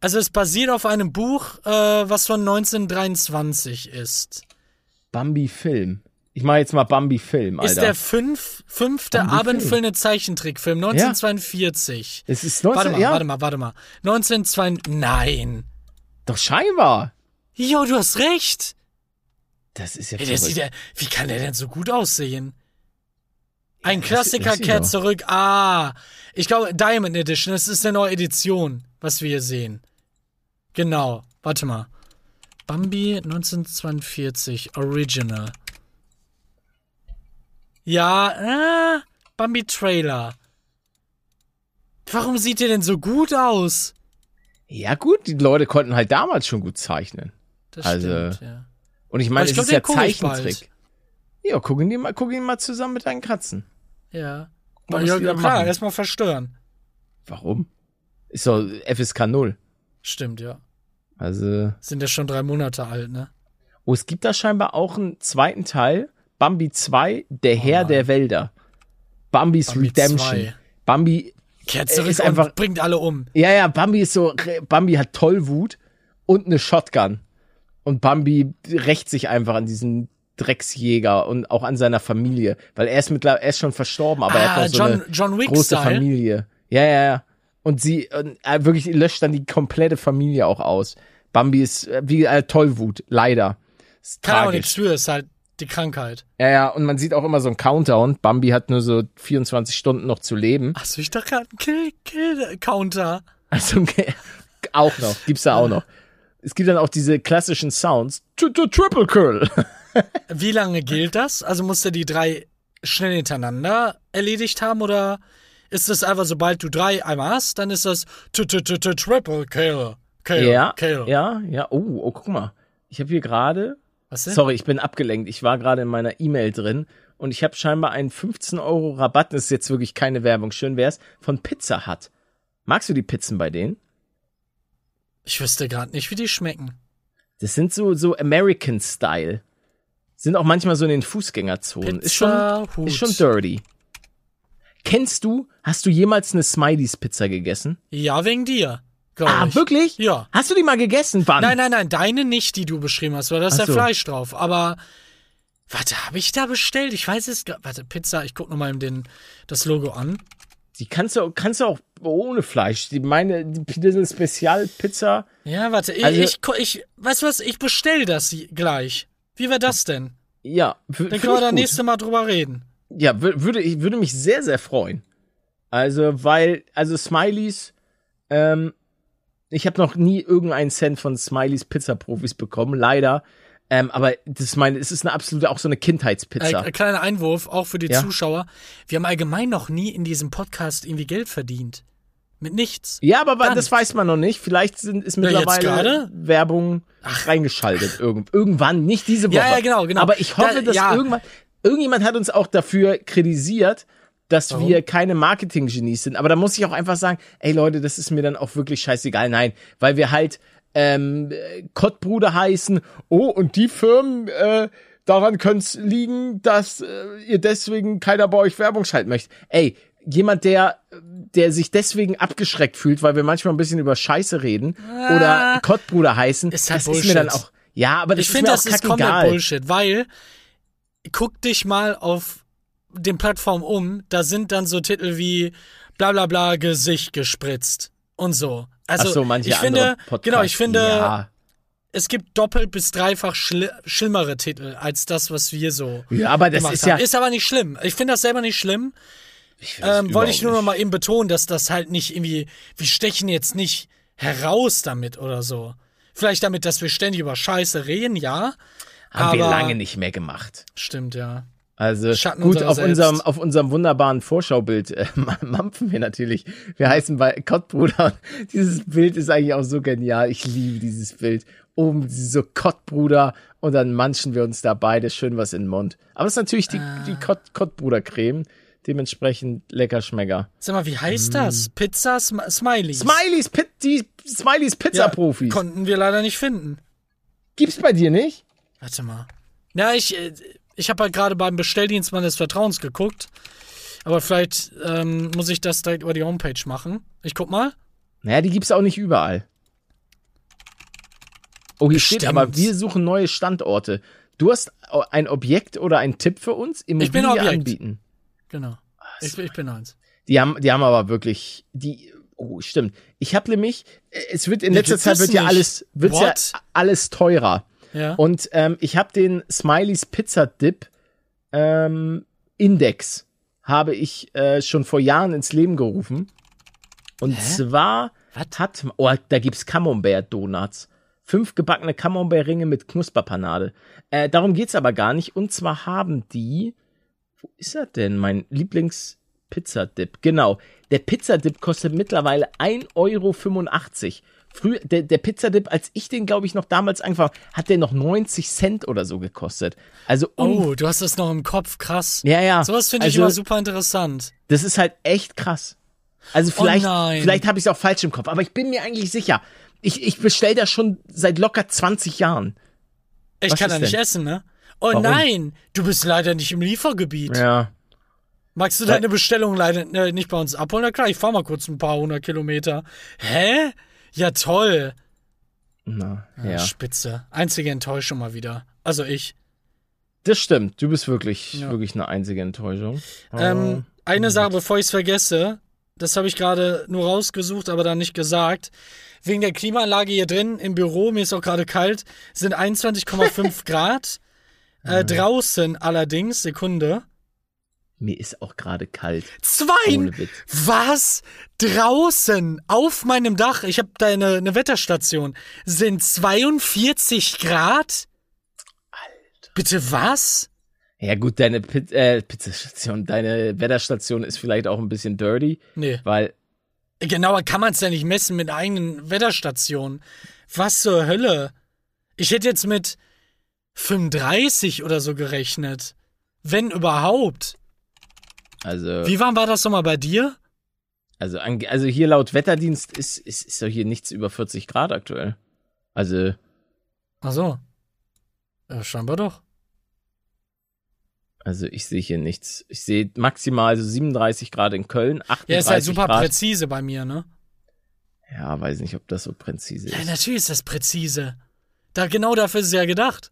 Also es basiert auf einem Buch, äh, was von 1923 ist. Bambi-Film. Ich mache jetzt mal Bambi-Film, Alter. Ist der fünf, fünfte abendfüllende Zeichentrickfilm 1942. es ist 19, Warte mal, ja, warte mal, warte mal. 1902. Nein. doch scheinbar. Jo, du hast recht. Das ist ja Ey, sieht ja, wie kann der denn so gut aussehen? Ein das- Klassiker das kehrt zurück. Ah, ich glaube Diamond Edition. Das ist eine neue Edition, was wir hier sehen. Genau. Warte mal. Bambi 1942 Original. Ja, äh, Bambi Trailer. Warum sieht der denn so gut aus? Ja gut, die Leute konnten halt damals schon gut zeichnen. Das Also, stimmt, ja. Und ich meine, es glaub, ist ja. Zeichentrick. Ja, guck ihn, mal, guck ihn mal zusammen mit deinen Katzen. Ja. Was ja, die da klar, erstmal verstören. Warum? Ist doch FSK 0. Stimmt, ja. Also. Sind ja schon drei Monate alt, ne? Oh, es gibt da scheinbar auch einen zweiten Teil. Bambi 2, der Herr nein. der Wälder. Bambis Bambi Redemption. 2. Bambi, Kehrt Äh, zurück ist einfach- bringt alle um. ja, ja, Bambi ist so, Bambi hat Tollwut und eine Shotgun. Und Bambi rächt sich einfach an diesen Drecksjäger und auch an seiner Familie. Weil er ist mittlerweile, er ist schon verstorben, aber er ah, hat noch so John, eine John Wick große Style. Familie. Ja, ja, ja. Und sie und, wirklich löscht dann die komplette Familie auch aus. Bambi ist äh, wie äh, Tollwut, leider. Ist Kann auch tragisch. nichts für, ist halt die Krankheit. Ja, ja, und man sieht auch immer so einen Countdown. Bambi hat nur so 24 Stunden noch zu leben. Achso, ich dachte gerade, Kill, Kill Counter. Also okay, *laughs* auch noch, gibt's da auch noch. Es gibt dann auch diese klassischen Sounds. T- t- Triple Kill. *laughs* Wie lange gilt das? Also musst du die drei schnell hintereinander erledigt haben oder ist das einfach, sobald du drei einmal hast, dann ist das t- t- t- t- Triple Kill. Kill. Ja, ja, ja. Oh, oh, guck mal. Ich habe hier gerade, Was denn? sorry, ich bin abgelenkt. Ich war gerade in meiner E-Mail drin und ich habe scheinbar einen 15 Euro Rabatt. Das ist jetzt wirklich keine Werbung. Schön wär's von Pizza Hut. Magst du die Pizzen bei denen? Ich wüsste gerade nicht, wie die schmecken. Das sind so so American Style. Sind auch manchmal so in den Fußgängerzonen. ist schon Pizza Hut. ist schon dirty. Kennst du, hast du jemals eine Smileys Pizza gegessen? Ja, wegen dir. Ah, ich. wirklich? Ja. Hast du die mal gegessen? Wann? Nein, nein, nein, deine nicht, die du beschrieben hast, weil da ist ja so. Fleisch drauf. Aber, warte, habe ich da bestellt? Ich weiß es gar Warte, Pizza, ich guck nochmal den, das Logo an. Die kannst du, kannst du auch ohne Fleisch. Die meine, die Piddle Spezial Pizza. Ja, warte, ich, Also- ich, ich, weißt du was, ich bestell das gleich. Wie wäre das denn? Ja, Dann können wir da nächste Mal drüber reden. Ja, wür- würde ich, würde mich sehr, sehr freuen. Also, weil, also Smileys, ähm, ich habe noch nie irgendeinen Cent von Smileys Pizza-Profis bekommen, leider. Ähm, aber das ist meine, es ist eine absolute, auch so eine Kindheitspizza. Äh, kleiner Einwurf, auch für die Ja. Zuschauer. Wir haben allgemein noch nie in diesem Podcast irgendwie Geld verdient. Mit nichts. Ja, aber Gar das nichts. weiß man noch nicht. Vielleicht sind, ist mittlerweile? Werbung reingeschaltet. Irgend, irgendwann, nicht diese Woche. Ja, ja, genau, genau. Aber ich hoffe, Da- dass ja. irgendwann, irgendjemand hat uns auch dafür kritisiert, dass Warum? wir keine Marketing-Genies sind. Aber da muss ich auch einfach sagen, ey Leute, das ist mir dann auch wirklich scheißegal. Nein, weil wir halt ähm, äh, Kottbruder heißen. Oh, und die Firmen, äh, daran könnte es liegen, dass äh, ihr deswegen keiner bei euch Werbung schalten möchte. Ey, jemand, der, der sich deswegen abgeschreckt fühlt, weil wir manchmal ein bisschen über Scheiße reden oder Kottbruder heißen, Ah. Ist halt das ist mir dann Bullshit. auch. Ja, aber das Ich ist finde, das ist komplett. Bullshit, weil guck dich mal auf den Plattformen um, da sind dann so Titel wie bla bla bla Gesicht gespritzt und so. Also Ach so, manche ich finde, andere Podcasts. genau, ich finde, Ja. es gibt doppelt bis dreifach schli schlimmere Titel als das, was wir so ja, aber das ist haben. ja. Ist aber nicht schlimm. Ich finde das selber nicht schlimm. Ich Ähm, wollte ich nur noch mal eben betonen, dass das halt nicht irgendwie, wir stechen jetzt nicht heraus damit oder so. Vielleicht damit, dass wir ständig über Scheiße reden, ja. Haben wir Aber- lange nicht mehr gemacht. Stimmt, ja. Also Schatten gut, auf selbst. unserem, auf unserem wunderbaren Vorschaubild äh, *laughs* mampfen wir natürlich. Wir heißen bei Kottbruder. Dieses Bild ist eigentlich auch so genial. Ich liebe dieses Bild. Oben so Kottbruder und dann manchen wir uns da beide schön was in den Mund. Aber das ist natürlich die, Ah. die Kott, Kottbruder-Creme. Dementsprechend lecker Schmecker. Sag mal, wie heißt das? Pizza Sm Smileys. Smileys, Pit, die Smileys ja, Pizza-Profis. Konnten wir leider nicht finden. Gibt's bei dir nicht? Warte mal. Ja, ich, äh, ich habe halt gerade beim Bestelldienst meines Vertrauens geguckt. Aber vielleicht ähm, muss ich das direkt über die Homepage machen. Ich guck mal. Naja, die gibt's auch nicht überall. Oh, hier steht Bestimmt. aber, wir suchen neue Standorte. Du hast ein Objekt oder einen Tipp für uns? Immobilie Ich bin Objekt. anbieten. Genau. Ich, ich bin eins. Die haben, die haben aber wirklich, die, oh, stimmt. Ich habe nämlich, äh, es wird in letzter Zeit wird ja nicht. alles, wird ja alles teurer. Ja. Und ähm, ich habe den Smileys Pizza Dip ähm, Index habe ich äh, schon vor Jahren ins Leben gerufen. Und Hä? zwar Was? hat, oh, da gibt's Camembert Donuts. Fünf gebackene Camembert-Ringe mit Knusperpanade. Äh, darum geht's aber gar nicht. Und zwar haben die, wo ist er denn? Mein Lieblings-Pizza-Dip. Genau. Der Pizza-Dip kostet mittlerweile 1,85 Euro. Früher, der, der Pizzadip, als ich den, glaube ich, noch damals angefangen habe, hat der noch 90 Cent oder so gekostet. Also, Oh, du hast das noch im Kopf, krass. ja, ja. Sowas finde ich also, immer super interessant. Das ist halt echt krass. Also vielleicht, Oh vielleicht habe ich es auch falsch im Kopf, aber ich bin mir eigentlich sicher. Ich, ich bestell das schon seit locker 20 Jahren. Ich Was kann da nicht denn? essen, ne? Oh Warum? nein, du bist leider nicht im Liefergebiet. Ja. Magst du deine Bestellung leider äh, nicht bei uns abholen? Na klar, ich fahr mal kurz ein paar hundert Kilometer. Hä? Ja, toll. Na, Ja. ja. Spitze. Einzige Enttäuschung mal wieder. Also ich. Das stimmt. Du bist wirklich, Ja. wirklich eine einzige Enttäuschung. Ähm, Ah, eine Sache, bevor ich es vergesse, das habe ich gerade nur rausgesucht, aber dann nicht gesagt. Wegen der Klimaanlage hier drin im Büro, mir ist auch gerade kalt, sind 21,5 *laughs* Grad. Äh, draußen allerdings, Sekunde. Mir ist auch gerade kalt. Zwei! Was? Draußen, auf meinem Dach, ich habe da eine, eine Wetterstation, sind 42 Grad? Alter. Bitte was? Ja gut, deine Pit äh, Pizzastation, deine Wetterstation ist vielleicht auch ein bisschen dirty, Nee. weil Genauer kann man es ja nicht messen mit eigenen Wetterstationen. Was zur Hölle? Ich hätte jetzt mit 35 oder so gerechnet. Wenn überhaupt. Also Wie warm war das nochmal bei dir? also also hier laut Wetterdienst ist ist ist doch hier nichts über 40 Grad aktuell. Also Ach so. Ja, scheinbar doch. also ich sehe hier nichts. Ich sehe maximal so 37 Grad in Köln, 38 Ja, ist halt super Grad. präzise bei mir, ne? Ja, weiß nicht, ob das so präzise Ja, ist. natürlich ist das präzise. Da genau dafür ist es ja gedacht.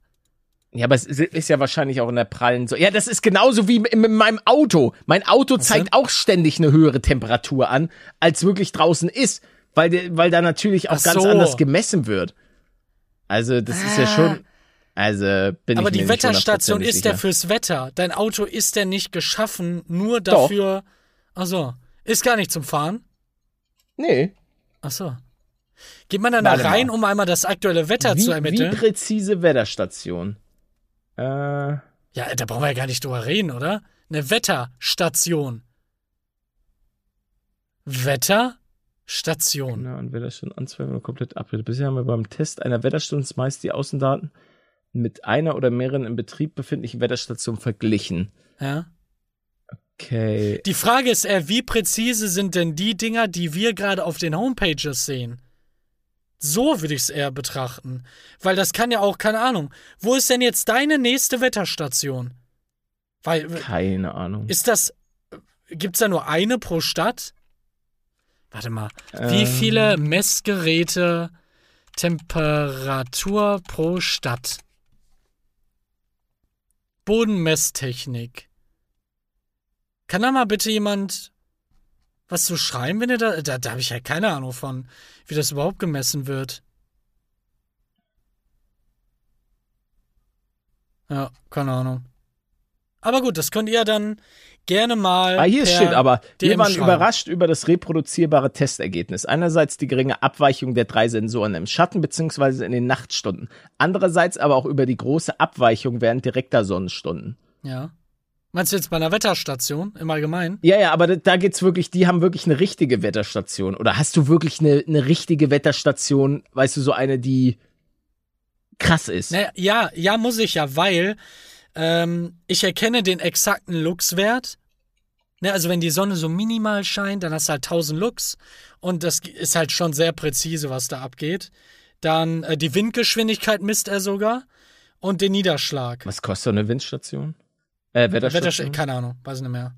Ja, aber es ist- ja wahrscheinlich auch in der prallen so. Ja, das ist genauso wie in meinem Auto. Mein Auto Was zeigt denn? auch ständig eine höhere Temperatur an, als wirklich draußen ist, weil der, weil da natürlich auch Ach ganz so. anders gemessen wird. Also, das ist ja Ah. schon also bin Aber ich die mir nicht Wetterstation hundertprozentig ist ja fürs Wetter. Dein Auto ist ja nicht geschaffen nur dafür. Ach so. Ist gar nicht zum Fahren. Nee. Ach so. Geht man dann da Warte mal. rein, um einmal das aktuelle Wetter Wie, zu wie ermitteln? präzise Wetterstation? Äh, Ja, da brauchen wir ja gar nicht drüber reden, oder? Eine Wetterstation. Wetterstation. genau, und Wetterstation Anzweifel komplett abgebildet. Bisher haben wir beim Test einer Wetterstation meist die Außendaten mit einer oder mehreren im Betrieb befindlichen Wetterstationen verglichen. Ja. Okay. Die Frage ist eher, wie präzise sind denn die Dinger, die wir gerade auf den Homepages sehen? So würde ich es eher betrachten. Weil das kann ja auch, keine Ahnung. Wo ist denn jetzt deine nächste Wetterstation? Weil, Keine Ahnung. ist das. Gibt's da nur eine pro Stadt? Warte mal. Wie Ähm. viele Messgeräte Temperatur pro Stadt? Bodenmesstechnik. Kann da mal bitte jemand was zu schreiben, wenn ihr da. Da, da habe ich ja keine Ahnung von, wie das überhaupt gemessen wird. Ja, keine Ahnung. Aber gut, das könnt ihr dann gerne mal. Ah, hier steht aber, wir waren überrascht über das reproduzierbare Testergebnis. Einerseits die geringe Abweichung der drei Sensoren im Schatten beziehungsweise in den Nachtstunden. Andererseits aber auch über die große Abweichung während direkter Sonnenstunden. Ja. Meinst du jetzt bei einer Wetterstation im Allgemeinen? Ja, ja, aber da, geht's wirklich, die haben wirklich eine richtige Wetterstation. Oder hast du wirklich eine, eine richtige Wetterstation, weißt du, so eine, die krass ist? Naja, ja, ja, muss ich ja, weil ähm, ich erkenne den exakten Luxwert. Ne, also wenn die Sonne so minimal scheint, dann hast du halt 1000 Lux und das ist halt schon sehr präzise, was da abgeht. Dann äh, die Windgeschwindigkeit misst er sogar und den Niederschlag. Was kostet so eine Windstation? Äh, Wetterstation? Wettersch keine Ahnung, weiß nicht mehr.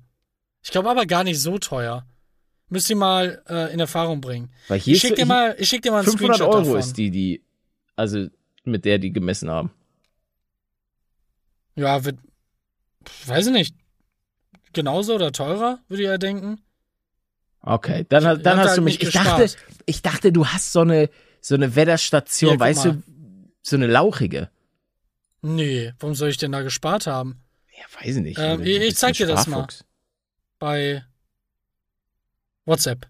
Ich glaube aber gar nicht so teuer. Müsst ihr mal äh, in Erfahrung bringen. Weil hier Ich schick dir mal, ich schick dir mal einen 500 Screenshot Euro davon. ist die, die, also mit der die gemessen haben. Ja, wird, weiß ich nicht. Genauso oder teurer, würde ich ja denken. Okay, dann, Ich- dann ich hab hast da du mich. Ich dachte, gespart. ich dachte, du hast so eine, so eine Wetterstation, guck weißt mal. du, so eine lauchige. Nee, warum soll ich denn da gespart haben? Ja, weiß ich nicht. Ähm, ich- ich zeig dir das mal. Bei WhatsApp.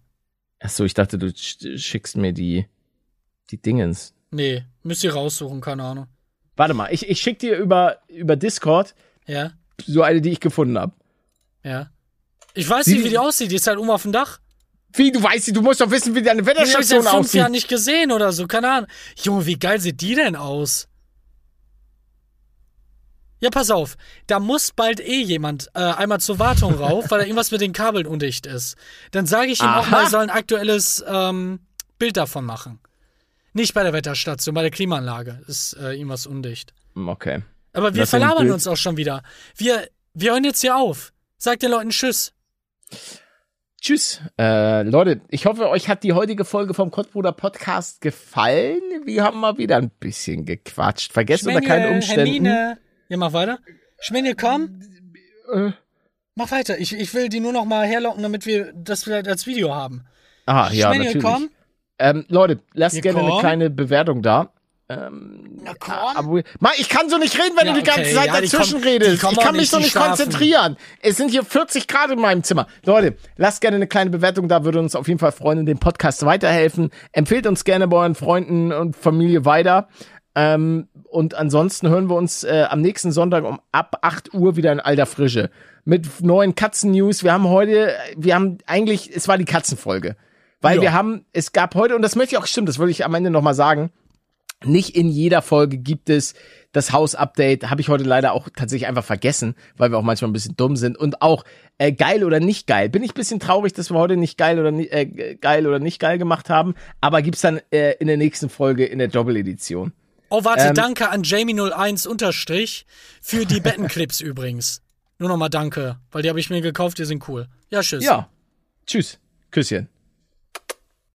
Ach so, ich dachte, du sch- schickst mir die, die Dingens. Nee, müsst ihr raussuchen, keine Ahnung. Warte mal, ich, ich schick dir über, über Discord Ja, so eine, die ich gefunden habe. ja. Ich weiß Sie- nicht, wie die aussieht. Die ist halt oben auf dem Dach. Wie, du weißt, du musst doch wissen, wie deine Die habe ich Wetterstation seit fünf aussieht. Jahren nicht gesehen oder so, keine Ahnung. Junge, wie geil sieht die denn aus? Ja, pass auf. Da muss bald eh jemand äh, einmal zur Wartung rauf, weil da irgendwas mit den Kabeln undicht ist. Dann sage ich ihm auch Aha. mal, er soll ein aktuelles ähm, Bild davon machen. Nicht bei der Wetterstation, bei der Klimaanlage ist äh, irgendwas undicht. Okay. Aber wir den verlabern uns auch schon wieder. Wir, wir hören jetzt hier auf. Sag den Leuten Tschüss. Tschüss. Äh, Leute, ich hoffe, euch hat die heutige Folge vom Kottbruder Podcast gefallen. Wir haben mal wieder ein bisschen gequatscht. Vergesst unter keinen Umständen. Hermine. Ja, mach weiter. Schminje, komm. Äh, Mach weiter. Ich, ich will die nur noch mal herlocken, damit wir das vielleicht als Video haben. ah, ja, Schminje, natürlich. komm. Ähm, Leute, lasst Ihr gerne eine komm. kleine Bewertung da. Ähm, Na komm. Mann, ich kann so nicht reden, wenn Ja, du die ganze okay, Zeit ja, dazwischen die redest. Ich kann mich nicht, so nicht schlafen. konzentrieren. Es sind hier 40 Grad in meinem Zimmer. Leute, lasst gerne eine kleine Bewertung da, würde uns auf jeden Fall freuen und dem Podcast weiterhelfen. Empfehlt uns gerne bei euren Freunden und Familie weiter. Ähm, und ansonsten hören wir uns äh, am nächsten Sonntag um ab 8 Uhr wieder in alter Frische. Mit neuen Katzen-News. Wir haben heute, wir haben eigentlich, es war die Katzenfolge. Weil Ja. wir haben, es gab heute, und das möchte ich auch, stimmt, das würde ich am Ende nochmal sagen, nicht in jeder Folge gibt es das Haus-Update. Habe ich heute leider auch tatsächlich einfach vergessen, weil wir auch manchmal ein bisschen dumm sind. Und auch äh, geil oder nicht geil. Bin ich ein bisschen traurig, dass wir heute nicht geil oder, ni- äh, geil oder nicht geil gemacht haben. Aber gibt's dann äh, in der nächsten Folge in der Doppeledition. Oh, warte, Ähm, danke an Jamie01 Unterstrich für die *laughs* Bettenclips übrigens. Nur noch mal danke, weil die habe ich mir gekauft, die sind cool. Ja, tschüss. Ja. Tschüss. Küsschen.